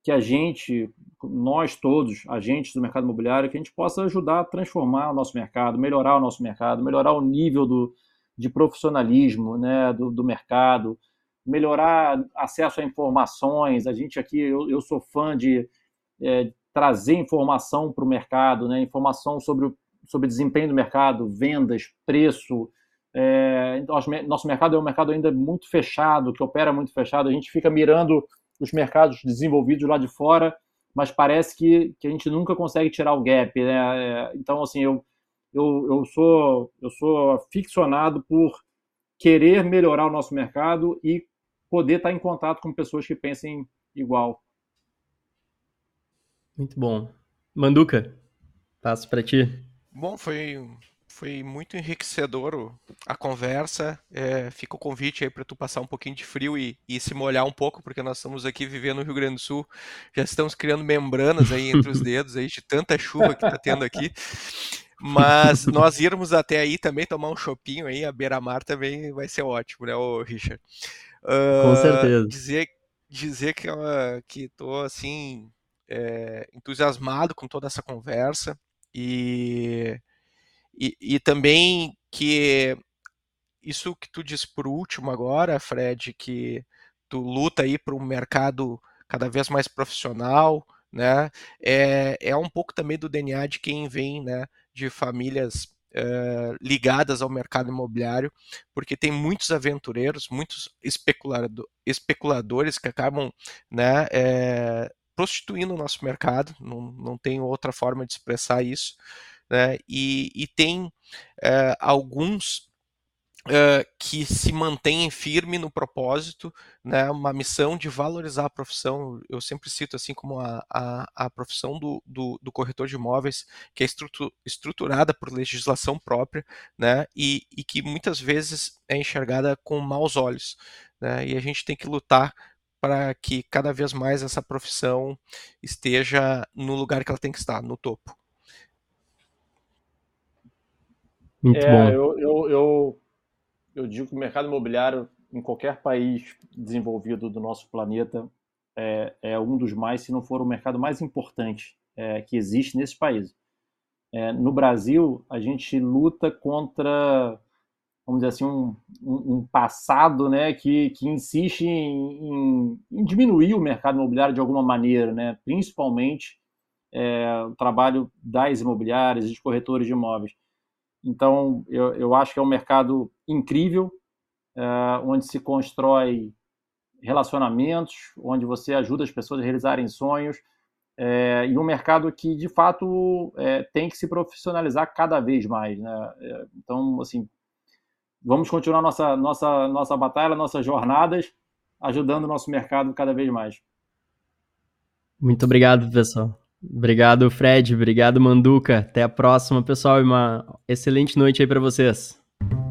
[SPEAKER 1] que a gente, nós todos, agentes do mercado imobiliário, que a gente possa ajudar a transformar o nosso mercado, melhorar o nosso mercado, melhorar o nível do, de profissionalismo né, do, do mercado, melhorar acesso a informações. A gente aqui, eu, eu sou fã de é, trazer informação para o mercado, né, informação sobre sobre desempenho do mercado, vendas, preço. É, nosso, nosso mercado é um mercado ainda muito fechado, que opera muito fechado. A gente fica mirando os mercados desenvolvidos lá de fora, mas parece que, que a gente nunca consegue tirar o gap, né? É, então, assim, eu, eu, eu, sou, eu sou ficcionado por querer melhorar o nosso mercado e poder estar em contato com pessoas que pensem igual.
[SPEAKER 2] Muito bom. Manduca, passo para ti.
[SPEAKER 3] Bom, foi foi muito enriquecedor a conversa. É, fica o convite aí para tu passar um pouquinho de frio e, e, se molhar um pouco, porque nós estamos aqui vivendo no Rio Grande do Sul. Já estamos criando membranas aí entre os [laughs] dedos aí de tanta chuva que está tendo aqui. Mas nós irmos até aí também tomar um chopinho aí, a beira-mar também vai ser ótimo, né, ô Richard?
[SPEAKER 2] Uh, Com certeza.
[SPEAKER 3] Dizer, dizer que, uh, que tô assim é, entusiasmado com toda essa conversa e e, e também que isso que tu disse por último agora, Fred, que tu luta aí para um mercado cada vez mais profissional, né? É, é um pouco também do DNA de quem vem, né? De famílias é, ligadas ao mercado imobiliário, porque tem muitos aventureiros, muitos especulado, especuladores que acabam, né? É, prostituindo o nosso mercado, não, não tem outra forma de expressar isso né? e, e tem é, alguns Uh, que se mantêm firme no propósito, né, uma missão de valorizar a profissão. Eu sempre cito assim como a, a, a profissão do, do, do, corretor de imóveis, que é estruturada por legislação própria, né, e, e, que muitas vezes é enxergada com maus olhos. Né, e a gente tem que lutar para que cada vez mais essa profissão esteja no lugar que ela tem que estar, no topo.
[SPEAKER 1] Muito é, bom. Eu, eu, eu, eu, digo que o mercado imobiliário em qualquer país desenvolvido do nosso planeta é, é um dos mais, se não for o mercado mais importante é, que existe nesse país. É, no Brasil, a gente luta contra, vamos dizer assim, um, um, passado né, que, que insiste em, em, em, diminuir o mercado imobiliário de alguma maneira, né, principalmente é, o trabalho das imobiliárias, dos corretores de imóveis. Então, eu, eu acho que é um mercado incrível, é, onde se constrói relacionamentos, onde você ajuda as pessoas a realizarem sonhos, é, e um mercado que, de fato, é, tem que se profissionalizar cada vez mais. Né? Então, assim, vamos continuar nossa, nossa, nossa batalha, nossas jornadas, ajudando o nosso mercado cada vez mais.
[SPEAKER 2] Muito obrigado, pessoal. Obrigado, Fred. Obrigado, Manduca. Até a próxima, pessoal. E uma excelente noite aí para vocês.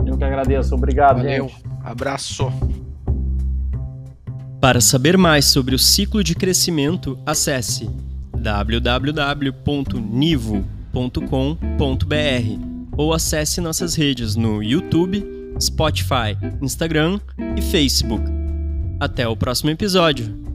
[SPEAKER 1] Eu que agradeço. Obrigado,
[SPEAKER 3] Valeu.
[SPEAKER 1] gente.
[SPEAKER 3] Abraço.
[SPEAKER 2] Para saber mais sobre o ciclo de crescimento, acesse www.nivo.com.br ou acesse nossas redes no YouTube, Spotify, Instagram e Facebook. Até o próximo episódio.